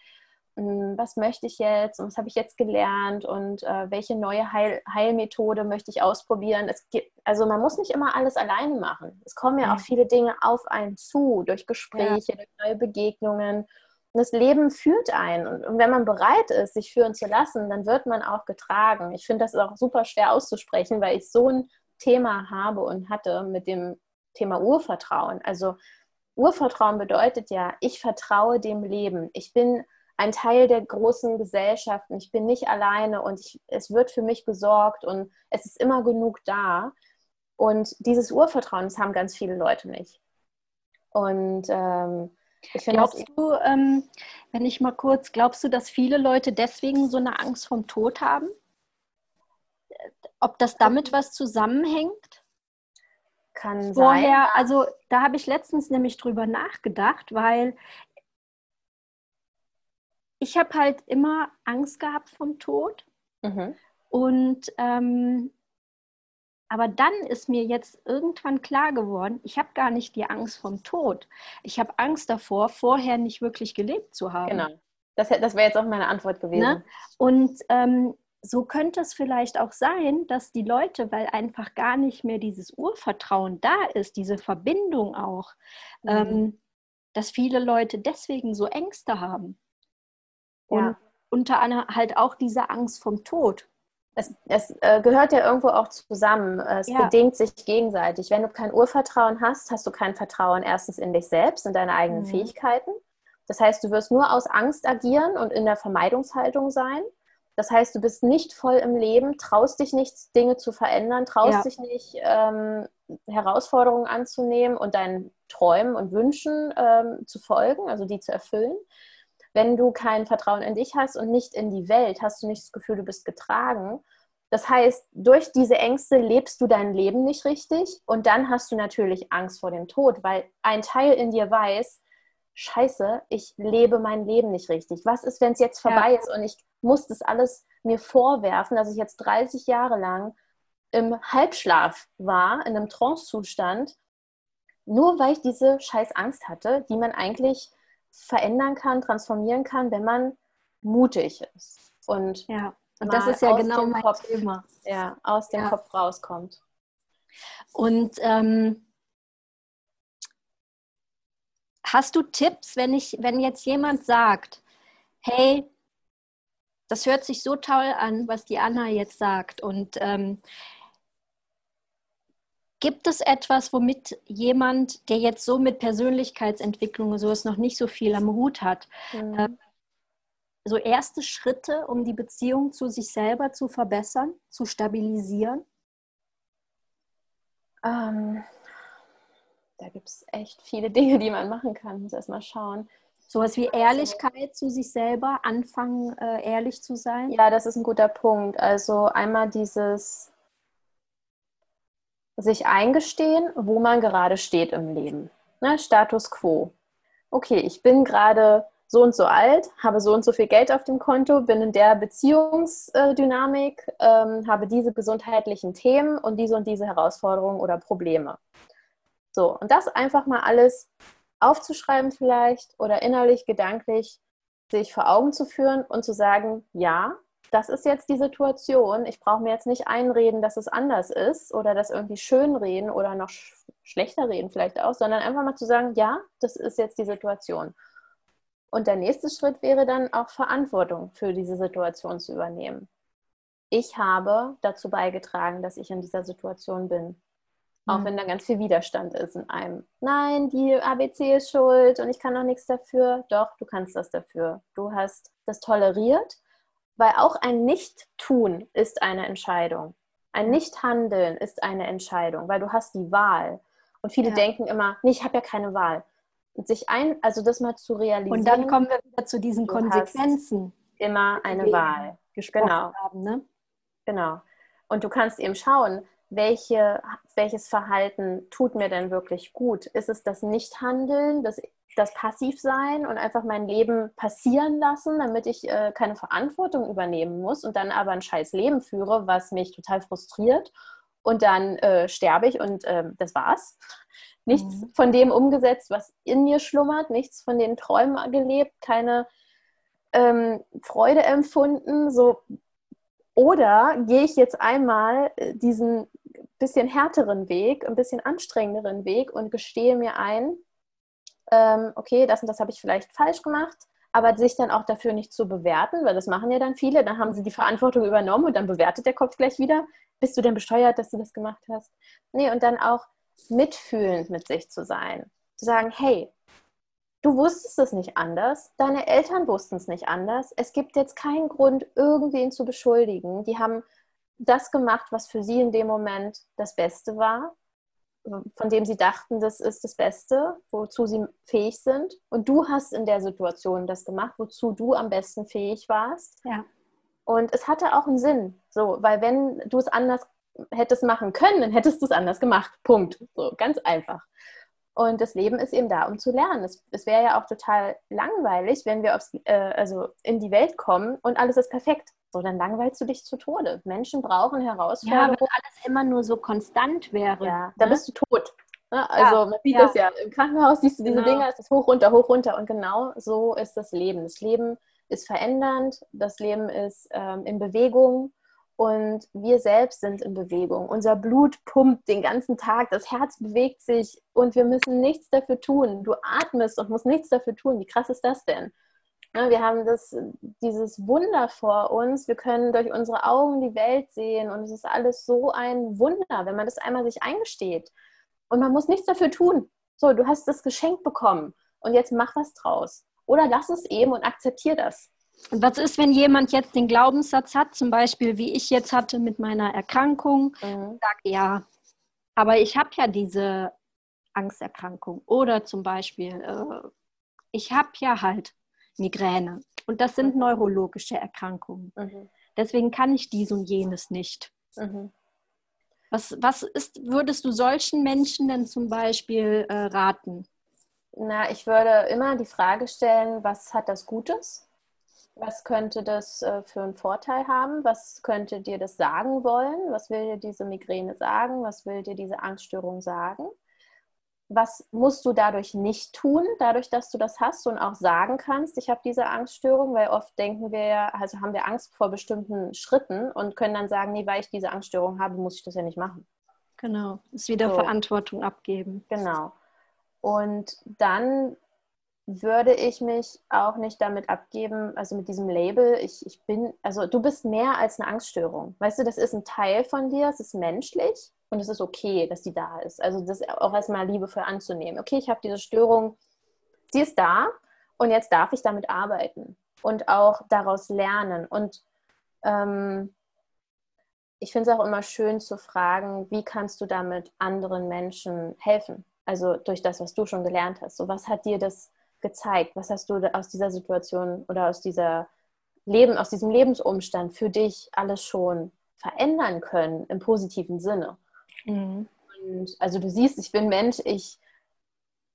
mh, hm, was möchte ich jetzt und was habe ich jetzt gelernt und äh, welche neue Heil Heilmethode möchte ich ausprobieren. Es gibt, also man muss nicht immer alles alleine machen. Es kommen ja auch viele Dinge auf einen zu, durch Gespräche, ja. durch neue Begegnungen. Und das Leben führt einen. Und, und wenn man bereit ist, sich führen zu lassen, dann wird man auch getragen. Ich finde das auch super schwer auszusprechen, weil ich so ein Thema habe und hatte mit dem Thema Urvertrauen. Also Urvertrauen bedeutet ja, ich vertraue dem Leben. Ich bin ein Teil der großen Gesellschaften. Ich bin nicht alleine und ich, es wird für mich gesorgt und es ist immer genug da. Und dieses Urvertrauen, das haben ganz viele Leute nicht. Und ähm, ich finde Glaubst du, ähm, wenn ich mal kurz, glaubst du, dass viele Leute deswegen so eine Angst vom Tod haben? Ob das damit was zusammenhängt? Kann Vorher, sein. also da habe ich letztens nämlich drüber nachgedacht, weil ich habe halt immer Angst gehabt vom Tod. Mhm. Und ähm, aber dann ist mir jetzt irgendwann klar geworden, ich habe gar nicht die Angst vom Tod. Ich habe Angst davor, vorher nicht wirklich gelebt zu haben. Genau. Das, das wäre jetzt auch meine Antwort gewesen. Ne? Und ähm, so könnte es vielleicht auch sein, dass die Leute, weil einfach gar nicht mehr dieses Urvertrauen da ist, diese Verbindung auch, mhm. ähm, dass viele Leute deswegen so Ängste haben. Und ja. unter anderem halt auch diese Angst vom Tod. Es, es äh, gehört ja irgendwo auch zusammen. Es ja. bedingt sich gegenseitig. Wenn du kein Urvertrauen hast, hast du kein Vertrauen erstens in dich selbst, in deine eigenen mhm. Fähigkeiten. Das heißt, du wirst nur aus Angst agieren und in der Vermeidungshaltung sein. Das heißt, du bist nicht voll im Leben, traust dich nicht, Dinge zu verändern, traust ja. dich nicht, ähm, Herausforderungen anzunehmen und deinen Träumen und Wünschen ähm, zu folgen, also die zu erfüllen. Wenn du kein Vertrauen in dich hast und nicht in die Welt, hast du nicht das Gefühl, du bist getragen. Das heißt, durch diese Ängste lebst du dein Leben nicht richtig und dann hast du natürlich Angst vor dem Tod, weil ein Teil in dir weiß, scheiße, ich lebe mein Leben nicht richtig. Was ist, wenn es jetzt vorbei ja. ist und ich muss das alles mir vorwerfen, dass ich jetzt 30 Jahre lang im Halbschlaf war, in einem Trance-Zustand, nur weil ich diese scheiß Angst hatte, die man eigentlich verändern kann, transformieren kann, wenn man mutig ist. Und, ja. und das ist ja genau mein Kopf, Thema. Ja, aus dem ja. Kopf rauskommt. Und ähm, Hast du Tipps, wenn ich, wenn jetzt jemand sagt, hey, das hört sich so toll an, was die Anna jetzt sagt. Und ähm, gibt es etwas, womit jemand, der jetzt so mit Persönlichkeitsentwicklung und sowas noch nicht so viel am Hut hat, mhm. äh, so erste Schritte, um die Beziehung zu sich selber zu verbessern, zu stabilisieren? Ähm, da gibt es echt viele Dinge, die man machen kann. Muss erst mal schauen. Sowas wie Ehrlichkeit zu sich selber, anfangen, äh, ehrlich zu sein? Ja, das ist ein guter Punkt. Also einmal dieses sich eingestehen, wo man gerade steht im Leben. Ne? Status quo. Okay, ich bin gerade so und so alt, habe so und so viel Geld auf dem Konto, bin in der Beziehungsdynamik, ähm, habe diese gesundheitlichen Themen und diese und diese Herausforderungen oder Probleme. So, und das einfach mal alles aufzuschreiben vielleicht oder innerlich, gedanklich sich vor Augen zu führen und zu sagen, ja, das ist jetzt die Situation. Ich brauche mir jetzt nicht einreden, dass es anders ist oder das irgendwie schön reden oder noch sch schlechter reden vielleicht auch, sondern einfach mal zu sagen, ja, das ist jetzt die Situation. Und der nächste Schritt wäre dann auch Verantwortung für diese Situation zu übernehmen. Ich habe dazu beigetragen, dass ich in dieser Situation bin. Auch mhm. wenn da ganz viel Widerstand ist in einem. Nein, die ABC ist schuld und ich kann auch nichts dafür. Doch, du kannst das dafür. Du hast das toleriert, weil auch ein Nicht-Tun ist eine Entscheidung. Ein Nichthandeln ist eine Entscheidung, weil du hast die Wahl. Und viele ja. denken immer, nee, ich habe ja keine Wahl. Und sich ein, also das mal zu realisieren. Und dann kommen wir wieder zu diesen Konsequenzen. Immer eine Wahl. Genau. Haben, ne? Genau. Und du kannst eben schauen, welche, welches Verhalten tut mir denn wirklich gut? Ist es das Nichthandeln, das, das Passivsein und einfach mein Leben passieren lassen, damit ich äh, keine Verantwortung übernehmen muss und dann aber ein scheiß Leben führe, was mich total frustriert und dann äh, sterbe ich und äh, das war's. Nichts mhm. von dem umgesetzt, was in mir schlummert, nichts von den Träumen gelebt, keine ähm, Freude empfunden. So. Oder gehe ich jetzt einmal äh, diesen bisschen härteren Weg, ein bisschen anstrengenderen Weg und gestehe mir ein, ähm, okay, das und das habe ich vielleicht falsch gemacht, aber sich dann auch dafür nicht zu bewerten, weil das machen ja dann viele, dann haben sie die Verantwortung übernommen und dann bewertet der Kopf gleich wieder, bist du denn besteuert, dass du das gemacht hast? Nee, und dann auch mitfühlend mit sich zu sein, zu sagen, hey, du wusstest es nicht anders, deine Eltern wussten es nicht anders, es gibt jetzt keinen Grund, irgendwen zu beschuldigen, die haben das gemacht, was für sie in dem Moment das Beste war, von dem sie dachten, das ist das Beste, wozu sie fähig sind. Und du hast in der Situation das gemacht, wozu du am besten fähig warst. Ja. Und es hatte auch einen Sinn, so, weil wenn du es anders hättest machen können, dann hättest du es anders gemacht. Punkt. So, ganz einfach. Und das Leben ist eben da, um zu lernen. Es, es wäre ja auch total langweilig, wenn wir aufs, äh, also in die Welt kommen und alles ist perfekt. So, dann langweilst du dich zu Tode. Menschen brauchen Herausforderungen. Ja, wenn alles immer nur so konstant wäre. Ja, ne? dann bist du tot. Ne? Also ja, man sieht ja. das ja. Im Krankenhaus siehst du diese genau. Dinge, es ist hoch, runter, hoch, runter. Und genau so ist das Leben. Das Leben ist verändernd, das Leben ist ähm, in Bewegung und wir selbst sind in Bewegung. Unser Blut pumpt den ganzen Tag, das Herz bewegt sich und wir müssen nichts dafür tun. Du atmest und musst nichts dafür tun. Wie krass ist das denn? Ne, wir haben das, dieses Wunder vor uns. Wir können durch unsere Augen die Welt sehen und es ist alles so ein Wunder, wenn man das einmal sich eingesteht. Und man muss nichts dafür tun. So, du hast das Geschenk bekommen und jetzt mach was draus. Oder lass es eben und akzeptier das. Und was ist, wenn jemand jetzt den Glaubenssatz hat, zum Beispiel wie ich jetzt hatte mit meiner Erkrankung, mhm. sagt ja, aber ich habe ja diese Angsterkrankung. Oder zum Beispiel, äh, ich habe ja halt Migräne. Und das sind mhm. neurologische Erkrankungen. Mhm. Deswegen kann ich dies und jenes nicht. Mhm. Was, was ist, würdest du solchen Menschen denn zum Beispiel äh, raten? Na, ich würde immer die Frage stellen, was hat das Gutes? Was könnte das äh, für einen Vorteil haben? Was könnte dir das sagen wollen? Was will dir diese Migräne sagen? Was will dir diese Angststörung sagen? was musst du dadurch nicht tun, dadurch, dass du das hast und auch sagen kannst, ich habe diese Angststörung, weil oft denken wir ja, also haben wir Angst vor bestimmten Schritten und können dann sagen, nee, weil ich diese Angststörung habe, muss ich das ja nicht machen. Genau, ist wieder so. Verantwortung abgeben. Genau. Und dann würde ich mich auch nicht damit abgeben, also mit diesem Label, ich, ich bin, also du bist mehr als eine Angststörung. Weißt du, das ist ein Teil von dir, es ist menschlich und es ist okay, dass die da ist. Also das auch erstmal liebevoll anzunehmen. Okay, ich habe diese Störung, sie ist da und jetzt darf ich damit arbeiten und auch daraus lernen. Und ähm, ich finde es auch immer schön zu fragen, wie kannst du damit anderen Menschen helfen? Also durch das, was du schon gelernt hast. So, was hat dir das gezeigt? Was hast du aus dieser Situation oder aus dieser Leben, aus diesem Lebensumstand für dich alles schon verändern können im positiven Sinne? Mhm. Und also du siehst, ich bin Mensch, ich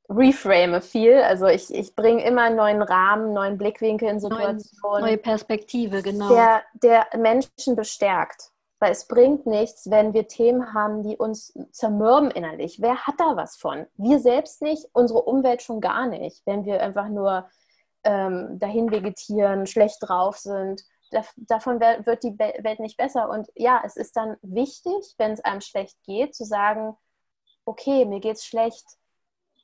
reframe viel. Also ich, ich bringe immer einen neuen Rahmen, neuen Blickwinkel in Situationen. Neue Perspektive, genau. Der, der Menschen bestärkt. Weil es bringt nichts, wenn wir Themen haben, die uns zermürben innerlich. Wer hat da was von? Wir selbst nicht, unsere Umwelt schon gar nicht. Wenn wir einfach nur ähm, dahin vegetieren, schlecht drauf sind, davon wird die Welt nicht besser. Und ja, es ist dann wichtig, wenn es einem schlecht geht, zu sagen, okay, mir geht's schlecht.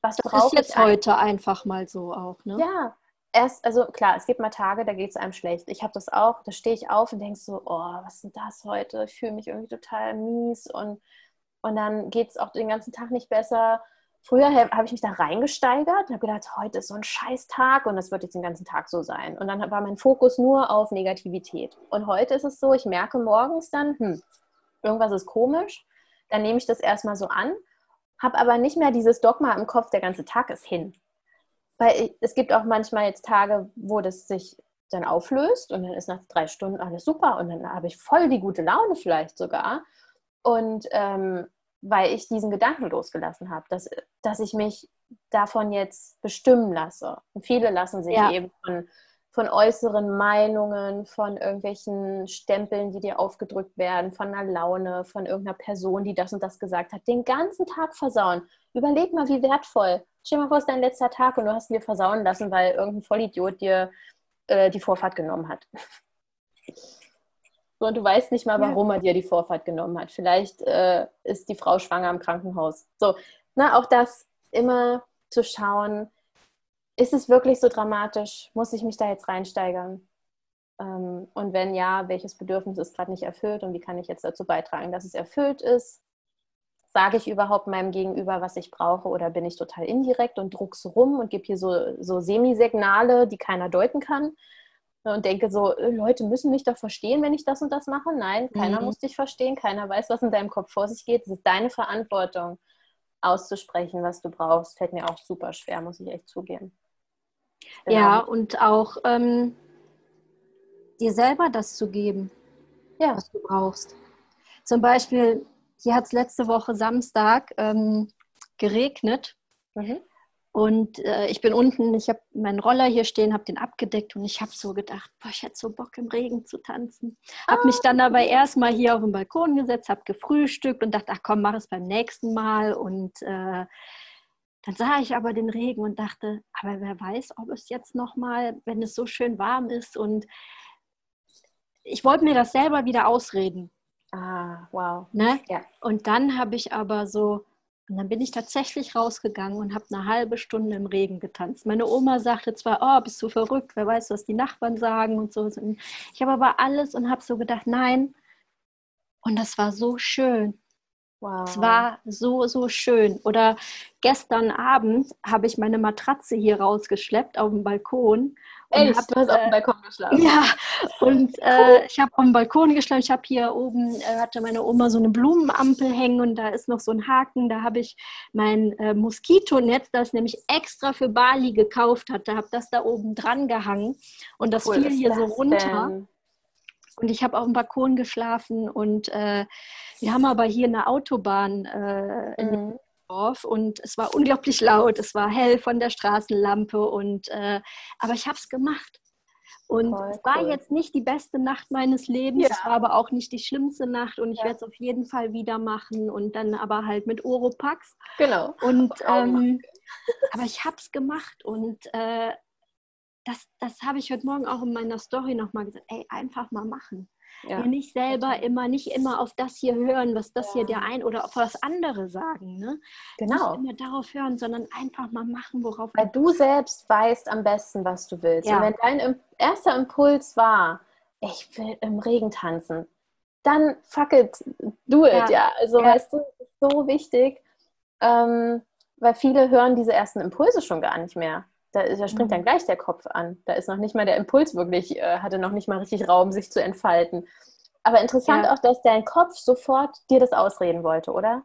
Was das ist jetzt heute einfach mal so auch, ne? Ja, erst, also klar, es gibt mal Tage, da geht es einem schlecht. Ich habe das auch, da stehe ich auf und denke so, oh, was ist denn das heute? Ich fühle mich irgendwie total mies und, und dann geht es auch den ganzen Tag nicht besser. Früher habe ich mich da reingesteigert und habe gedacht, heute ist so ein Scheißtag und das wird jetzt den ganzen Tag so sein. Und dann war mein Fokus nur auf Negativität. Und heute ist es so, ich merke morgens dann, hm, irgendwas ist komisch, dann nehme ich das erstmal so an, habe aber nicht mehr dieses Dogma im Kopf, der ganze Tag ist hin. Weil es gibt auch manchmal jetzt Tage, wo das sich dann auflöst und dann ist nach drei Stunden alles super und dann habe ich voll die gute Laune vielleicht sogar. Und ähm, weil ich diesen Gedanken losgelassen habe, dass, dass ich mich davon jetzt bestimmen lasse. Und viele lassen sich ja. eben von, von äußeren Meinungen, von irgendwelchen Stempeln, die dir aufgedrückt werden, von einer Laune, von irgendeiner Person, die das und das gesagt hat, den ganzen Tag versauen. Überleg mal, wie wertvoll. Stell mal vor, es ist dein letzter Tag und du hast ihn dir versauen lassen, weil irgendein Vollidiot dir äh, die Vorfahrt genommen hat. So, und du weißt nicht mal, warum ja. er dir die Vorfahrt genommen hat. Vielleicht äh, ist die Frau schwanger im Krankenhaus. So, na, auch das immer zu schauen, ist es wirklich so dramatisch? Muss ich mich da jetzt reinsteigern? Ähm, und wenn ja, welches Bedürfnis ist gerade nicht erfüllt und wie kann ich jetzt dazu beitragen, dass es erfüllt ist? Sage ich überhaupt meinem Gegenüber, was ich brauche, oder bin ich total indirekt und druck's rum und gebe hier so, so Semisignale, die keiner deuten kann? und denke so, äh, Leute müssen mich doch verstehen, wenn ich das und das mache. Nein, keiner mhm. muss dich verstehen, keiner weiß, was in deinem Kopf vor sich geht. Es ist deine Verantwortung, auszusprechen, was du brauchst. Fällt mir auch super schwer, muss ich echt zugeben. Genau. Ja, und auch ähm, dir selber das zu geben, ja. was du brauchst. Zum Beispiel, hier hat es letzte Woche Samstag ähm, geregnet. Mhm. Und äh, ich bin unten, ich habe meinen Roller hier stehen, habe den abgedeckt und ich habe so gedacht, boah, ich hätte so Bock im Regen zu tanzen. Habe ah. mich dann aber erstmal hier auf den Balkon gesetzt, habe gefrühstückt und dachte, ach komm, mach es beim nächsten Mal. Und äh, dann sah ich aber den Regen und dachte, aber wer weiß, ob es jetzt nochmal, wenn es so schön warm ist. Und ich wollte mir das selber wieder ausreden. Ah, wow. Ne? Ja. Und dann habe ich aber so und dann bin ich tatsächlich rausgegangen und habe eine halbe Stunde im Regen getanzt. Meine Oma sagte zwar, oh, bist du verrückt, wer weiß, was die Nachbarn sagen und so. Ich habe aber alles und habe so gedacht, nein. Und das war so schön. Wow. Es war so, so schön. Oder gestern Abend habe ich meine Matratze hier rausgeschleppt auf dem Balkon. Echt? Hab, du hast äh, auf dem Balkon geschlafen? Ja, und äh, ich habe auf dem Balkon geschlafen. Ich habe hier oben, äh, hatte meine Oma so eine Blumenampel hängen und da ist noch so ein Haken. Da habe ich mein äh, Moskitonetz, das ich nämlich extra für Bali gekauft hatte, habe das da oben dran gehangen. Und das cool, fiel hier so runter. Denn? Und ich habe auf dem Balkon geschlafen und äh, wir haben aber hier eine Autobahn äh, in mhm. Dorf und es war unglaublich laut, es war hell von der Straßenlampe und äh, aber ich habe es gemacht. Und Voll es war cool. jetzt nicht die beste Nacht meines Lebens, ja. es war aber auch nicht die schlimmste Nacht und ich ja. werde es auf jeden Fall wieder machen und dann aber halt mit Oropax. Genau. Und ähm, aber ich habe es gemacht und äh, das, das habe ich heute Morgen auch in meiner Story nochmal gesagt, ey, einfach mal machen. Ja. ja. nicht selber immer, nicht immer auf das hier hören, was das ja. hier der ein oder auf was andere sagen. Ne? Genau. Nicht immer darauf hören, sondern einfach mal machen, worauf Weil du selbst weißt am besten, was du willst. Ja. Und wenn dein erster Impuls war, ich will im Regen tanzen, dann fuck it, do it, ja. Also weißt du, das ist so wichtig, ähm, weil viele hören diese ersten Impulse schon gar nicht mehr. Da, da springt dann mhm. gleich der Kopf an. Da ist noch nicht mal der Impuls wirklich, äh, hatte noch nicht mal richtig Raum, sich zu entfalten. Aber interessant ja. auch, dass dein Kopf sofort dir das ausreden wollte, oder?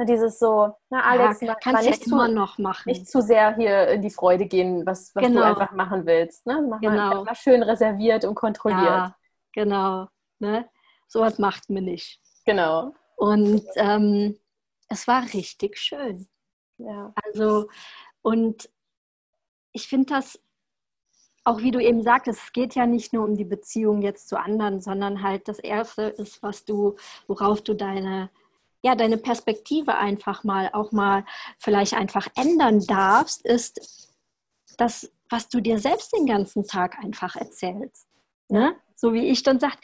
Dieses so, na Alex, ja, kannst nicht zu, immer noch machen. Nicht zu sehr hier in die Freude gehen, was, was genau. du einfach machen willst. Ne? Mach genau. mal schön reserviert und kontrolliert. Ja, genau. Ne? Sowas macht mir nicht. Genau. Und ähm, es war richtig schön. Ja. Also, und ich finde das, auch wie du eben sagtest, es geht ja nicht nur um die Beziehung jetzt zu anderen, sondern halt das Erste ist, was du, worauf du deine, ja, deine Perspektive einfach mal, auch mal vielleicht einfach ändern darfst, ist das, was du dir selbst den ganzen Tag einfach erzählst. Ne? So wie ich dann sage,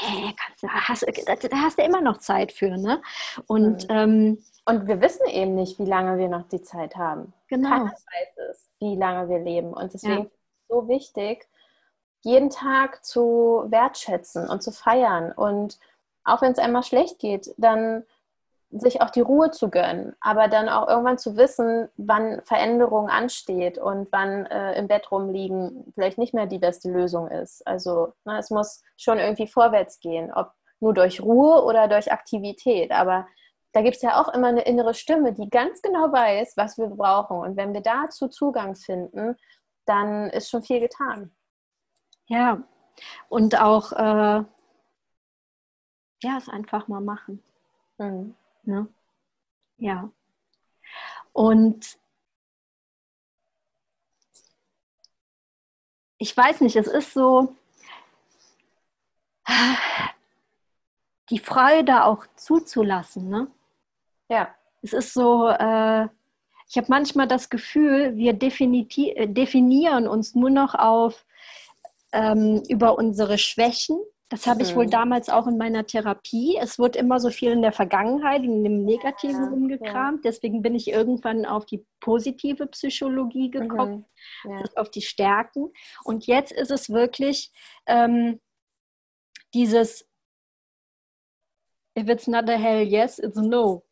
hey, kannst, hast, da hast du immer noch Zeit für. Ne? Und, mhm. ähm, und wir wissen eben nicht, wie lange wir noch die Zeit haben. Genau. Keiner weiß es wie lange wir leben. Und deswegen ja. ist es so wichtig, jeden Tag zu wertschätzen und zu feiern. Und auch wenn es einmal schlecht geht, dann sich auch die Ruhe zu gönnen, aber dann auch irgendwann zu wissen, wann Veränderung ansteht und wann äh, im Bett rumliegen vielleicht nicht mehr die beste Lösung ist. Also na, ne, es muss schon irgendwie vorwärts gehen, ob nur durch Ruhe oder durch Aktivität. Aber da gibt es ja auch immer eine innere Stimme, die ganz genau weiß, was wir brauchen. Und wenn wir dazu Zugang finden, dann ist schon viel getan. Ja, und auch, äh, ja, es einfach mal machen. Mhm. Ja. Ne? ja. Und ich weiß nicht, es ist so, die Freude auch zuzulassen. Ne? Ja. Es ist so, äh, ich habe manchmal das Gefühl, wir äh, definieren uns nur noch auf ähm, über unsere Schwächen. Das habe ich wohl mhm. damals auch in meiner Therapie. Es wird immer so viel in der Vergangenheit und im Negativen ja, rumgekramt. Ja. Deswegen bin ich irgendwann auf die positive Psychologie gekommen, mhm. ja. auf die Stärken. Und jetzt ist es wirklich ähm, dieses If it's not a hell yes, it's a no.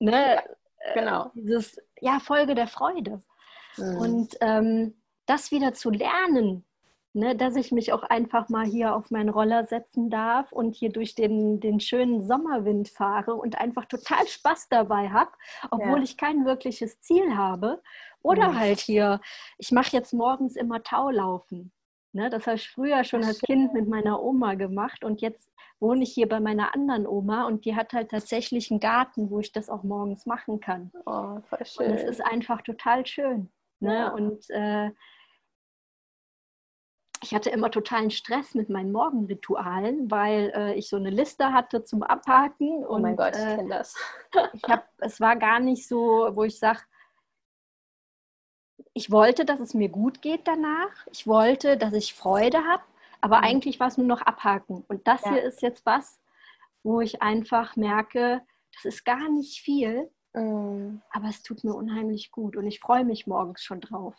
Ne? genau. Äh, dieses, ja, Folge der Freude. Mhm. Und ähm, das wieder zu lernen, ne, dass ich mich auch einfach mal hier auf meinen Roller setzen darf und hier durch den, den schönen Sommerwind fahre und einfach total Spaß dabei habe, obwohl ja. ich kein wirkliches Ziel habe. Oder mhm. halt hier, ich mache jetzt morgens immer Taulaufen. Ne, das habe ich früher schon als Kind mit meiner Oma gemacht und jetzt wohne ich hier bei meiner anderen Oma und die hat halt tatsächlich einen Garten, wo ich das auch morgens machen kann. Oh, voll schön. Und es ist einfach total schön. Ne? Ja. Und äh, ich hatte immer totalen Stress mit meinen Morgenritualen, weil äh, ich so eine Liste hatte zum Abhaken. Oh mein Gott, ich äh, kenne das. ich hab, es war gar nicht so, wo ich sage, ich wollte, dass es mir gut geht danach. Ich wollte, dass ich Freude habe, aber mhm. eigentlich war es nur noch abhaken. Und das ja. hier ist jetzt was, wo ich einfach merke, das ist gar nicht viel, mhm. aber es tut mir unheimlich gut und ich freue mich morgens schon drauf.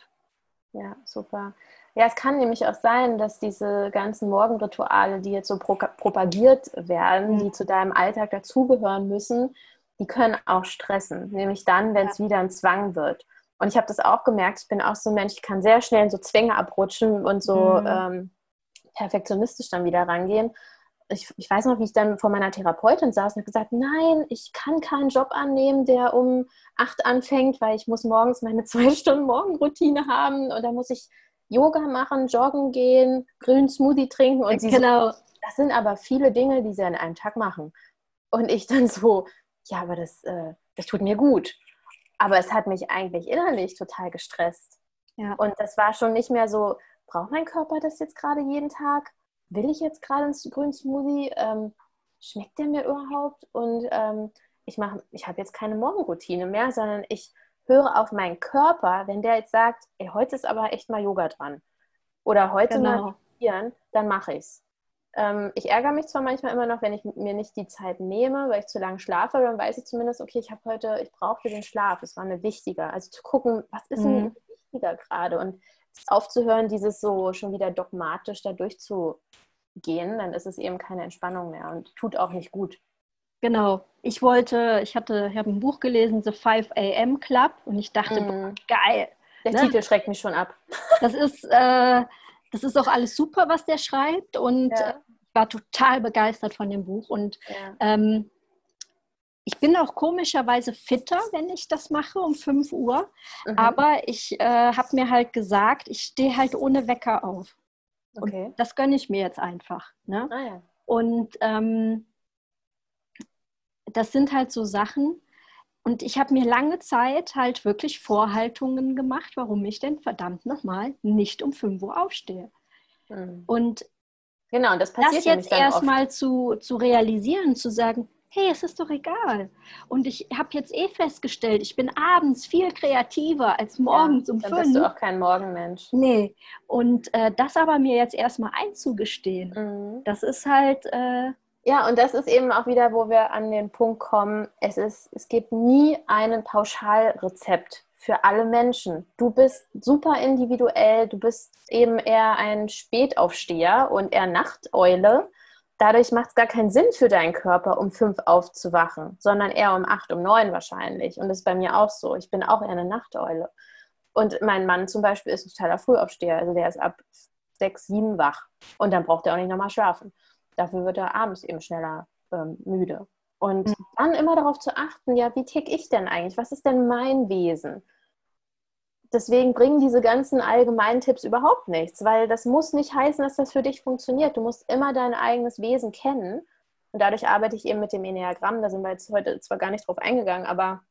Ja, super. Ja, es kann nämlich auch sein, dass diese ganzen Morgenrituale, die jetzt so pro propagiert werden, mhm. die zu deinem Alltag dazugehören müssen, die können auch stressen. Nämlich dann, wenn es ja. wieder ein Zwang wird. Und ich habe das auch gemerkt, ich bin auch so ein Mensch, ich kann sehr schnell in so Zwänge abrutschen und so mhm. ähm, perfektionistisch dann wieder rangehen. Ich, ich, weiß noch, wie ich dann vor meiner Therapeutin saß und habe gesagt, nein, ich kann keinen Job annehmen, der um acht anfängt, weil ich muss morgens meine *laughs* zwei Stunden Morgenroutine haben und da muss ich Yoga machen, joggen gehen, grünen Smoothie trinken und genau. So, das sind aber viele Dinge, die sie an einem Tag machen. Und ich dann so, ja, aber das, äh, das tut mir gut. Aber es hat mich eigentlich innerlich total gestresst. Ja. Und das war schon nicht mehr so, braucht mein Körper das jetzt gerade jeden Tag? Will ich jetzt gerade einen grünen Smoothie? Ähm, schmeckt der mir überhaupt? Und ähm, ich mache, ich habe jetzt keine Morgenroutine mehr, sondern ich höre auf meinen Körper, wenn der jetzt sagt, ey, heute ist aber echt mal Yoga dran. Oder heute genau. mal meditieren, dann mache ich es. Ähm, ich ärgere mich zwar manchmal immer noch, wenn ich mir nicht die Zeit nehme, weil ich zu lange schlafe, dann weiß ich zumindest, okay, ich habe heute, ich brauchte den Schlaf, es war mir wichtiger. Also zu gucken, was ist mhm. mir wichtiger gerade und aufzuhören, dieses so schon wieder dogmatisch da durchzugehen, dann ist es eben keine Entspannung mehr und tut auch nicht gut. Genau. Ich wollte, ich hatte, ich habe ein Buch gelesen, The 5 AM Club, und ich dachte, mm. boah, geil. Der ne? Titel schreckt mich schon ab. Das ist, äh, das ist auch alles super, was der schreibt. Und ja. äh, ich war total begeistert von dem Buch. Und ja. ähm, ich bin auch komischerweise fitter, wenn ich das mache um 5 Uhr. Mhm. Aber ich äh, habe mir halt gesagt, ich stehe halt ohne Wecker auf. Okay. Und das gönne ich mir jetzt einfach. Ne? Ah, ja. Und ähm, das sind halt so Sachen. Und ich habe mir lange Zeit halt wirklich Vorhaltungen gemacht, warum ich denn verdammt nochmal nicht um 5 Uhr aufstehe. Mhm. Und genau, das passiert das jetzt erstmal zu, zu realisieren, zu sagen, hey, es ist doch egal. Und ich habe jetzt eh festgestellt, ich bin abends viel kreativer als morgens ja, um fünf. Dann bist du auch kein Morgenmensch. Nee. Und äh, das aber mir jetzt erstmal einzugestehen, mhm. das ist halt, äh, ja, und das ist eben auch wieder, wo wir an den Punkt kommen, es, ist, es gibt nie ein Pauschalrezept für alle Menschen. Du bist super individuell, du bist eben eher ein Spätaufsteher und eher Nachteule. Dadurch macht es gar keinen Sinn für deinen Körper, um fünf aufzuwachen, sondern eher um acht, um neun wahrscheinlich. Und das ist bei mir auch so. Ich bin auch eher eine Nachteule. Und mein Mann zum Beispiel ist ein totaler Frühaufsteher. Also der ist ab sechs, sieben wach. Und dann braucht er auch nicht nochmal schlafen. Dafür wird er abends eben schneller ähm, müde. Und mhm. dann immer darauf zu achten, ja, wie tick ich denn eigentlich? Was ist denn mein Wesen? Deswegen bringen diese ganzen allgemeinen Tipps überhaupt nichts, weil das muss nicht heißen, dass das für dich funktioniert. Du musst immer dein eigenes Wesen kennen. Und dadurch arbeite ich eben mit dem Enneagramm. Da sind wir jetzt heute zwar gar nicht drauf eingegangen, aber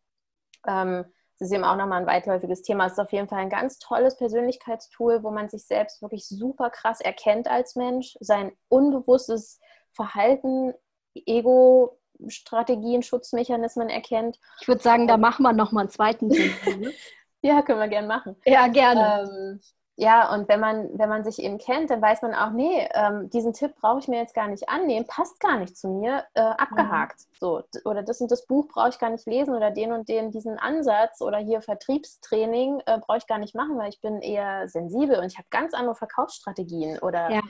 ähm, ist eben auch nochmal ein weitläufiges Thema. Es ist auf jeden Fall ein ganz tolles Persönlichkeitstool, wo man sich selbst wirklich super krass erkennt als Mensch, sein unbewusstes Verhalten, Ego-Strategien, Schutzmechanismen erkennt. Ich würde sagen, da machen wir nochmal einen zweiten. Ne? *laughs* ja, können wir gerne machen. Ja, gerne. Ähm, ja, und wenn man, wenn man sich eben kennt, dann weiß man auch, nee, ähm, diesen Tipp brauche ich mir jetzt gar nicht annehmen, passt gar nicht zu mir, äh, abgehakt. Mhm. So, oder das und das Buch brauche ich gar nicht lesen oder den und den, diesen Ansatz oder hier Vertriebstraining äh, brauche ich gar nicht machen, weil ich bin eher sensibel und ich habe ganz andere Verkaufsstrategien oder ja.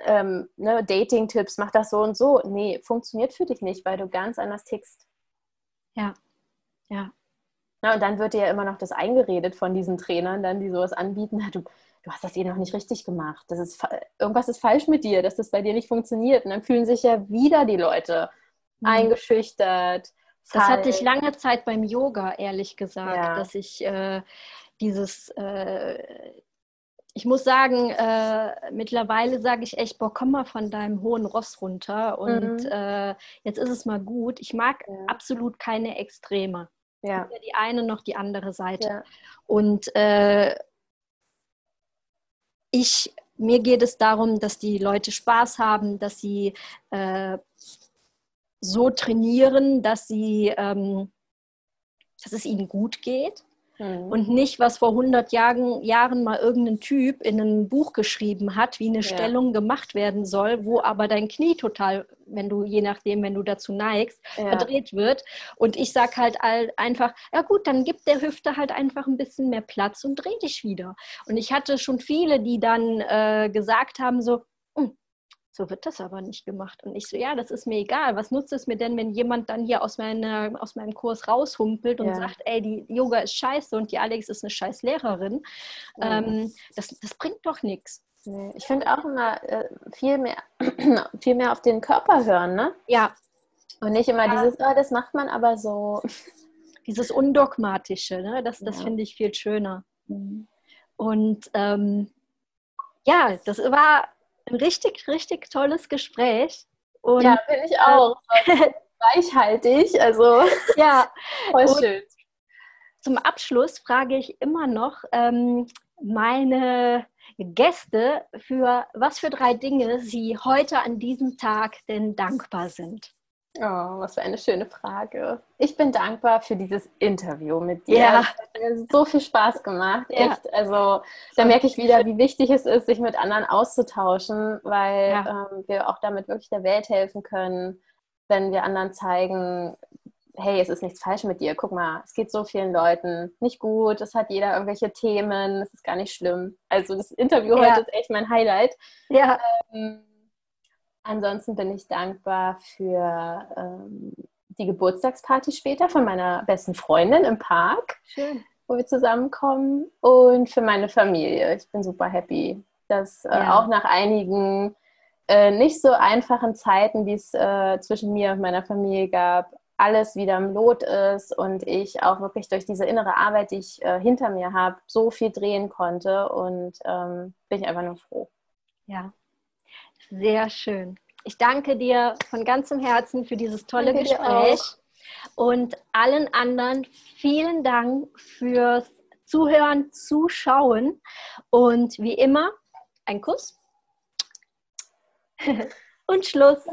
ähm, ne, Dating-Tipps, mach das so und so. Nee, funktioniert für dich nicht, weil du ganz anders tickst. Ja, ja. Na, und dann wird dir ja immer noch das eingeredet von diesen Trainern, dann, die sowas anbieten. Du, du hast das eh noch nicht richtig gemacht. Das ist, irgendwas ist falsch mit dir, dass das bei dir nicht funktioniert. Und dann fühlen sich ja wieder die Leute mhm. eingeschüchtert. Das hatte ich lange Zeit beim Yoga, ehrlich gesagt, ja. dass ich äh, dieses, äh, ich muss sagen, äh, mittlerweile sage ich echt, boah, komm mal von deinem hohen Ross runter und mhm. Äh, jetzt ist es mal gut. Ich mag ja. absolut keine Extreme. Ja. Weder die eine noch die andere Seite. Ja. Und äh, ich, mir geht es darum, dass die Leute Spaß haben, dass sie äh, so trainieren, dass sie, ähm, dass es ihnen gut geht Mhm. Und nicht, was vor 100 Jahren, Jahren mal irgendein Typ in einem Buch geschrieben hat, wie eine ja. Stellung gemacht werden soll, wo aber dein Knie total, wenn du, je nachdem, wenn du dazu neigst, ja. verdreht wird. Und ich sage halt einfach, ja gut, dann gibt der Hüfte halt einfach ein bisschen mehr Platz und dreh dich wieder. Und ich hatte schon viele, die dann äh, gesagt haben, so, so wird das aber nicht gemacht. Und ich so, ja, das ist mir egal. Was nutzt es mir denn, wenn jemand dann hier aus, meiner, aus meinem Kurs raushumpelt und ja. sagt, ey, die Yoga ist scheiße und die Alex ist eine scheiß Lehrerin? Ja. Ähm, das, das bringt doch nichts. Nee, ich finde auch immer äh, viel, mehr, *clears throat* viel mehr auf den Körper hören, ne? Ja. Und nicht immer ja. dieses, oh, das macht man aber so. *laughs* Dieses Undogmatische, ne? Das, das finde ich viel schöner. Mhm. Und ähm, ja, das war ein richtig, richtig tolles Gespräch. Und, ja, finde ich auch. *laughs* Äh, reichhaltig, also ja, *laughs* voll schön. Zum Abschluss frage ich immer noch ähm, meine Gäste, für was für drei Dinge sie heute an diesem Tag denn dankbar sind. Oh, was für eine schöne Frage. Ich bin dankbar für dieses Interview mit dir. Ja. Es hat mir so viel Spaß gemacht. Echt. Ja. Also da merke ich wieder, wie wichtig es ist, sich mit anderen auszutauschen, weil ja. ähm, wir auch damit wirklich der Welt helfen können, wenn wir anderen zeigen, hey, es ist nichts falsch mit dir. Guck mal, es geht so vielen Leuten nicht gut. Es hat jeder irgendwelche Themen. Es ist gar nicht schlimm. Also das Interview ja. heute ist echt mein Highlight. Ja. Ähm, Ansonsten bin ich dankbar für ähm, die Geburtstagsparty später von meiner besten Freundin im Park, Schön. wo wir zusammenkommen und für meine Familie. Ich bin super happy, dass äh, ja. auch nach einigen äh, nicht so einfachen Zeiten, die es äh, zwischen mir und meiner Familie gab, alles wieder im Lot ist und ich auch wirklich durch diese innere Arbeit, die ich äh, hinter mir habe, so viel drehen konnte und ähm, bin ich einfach nur froh. Ja, sehr schön. Ich danke dir von ganzem Herzen für dieses tolle danke Gespräch. und allen anderen vielen Dank fürs Zuhören, Zuschauen. Und wie immer ein Kuss. *laughs* Und Schluss.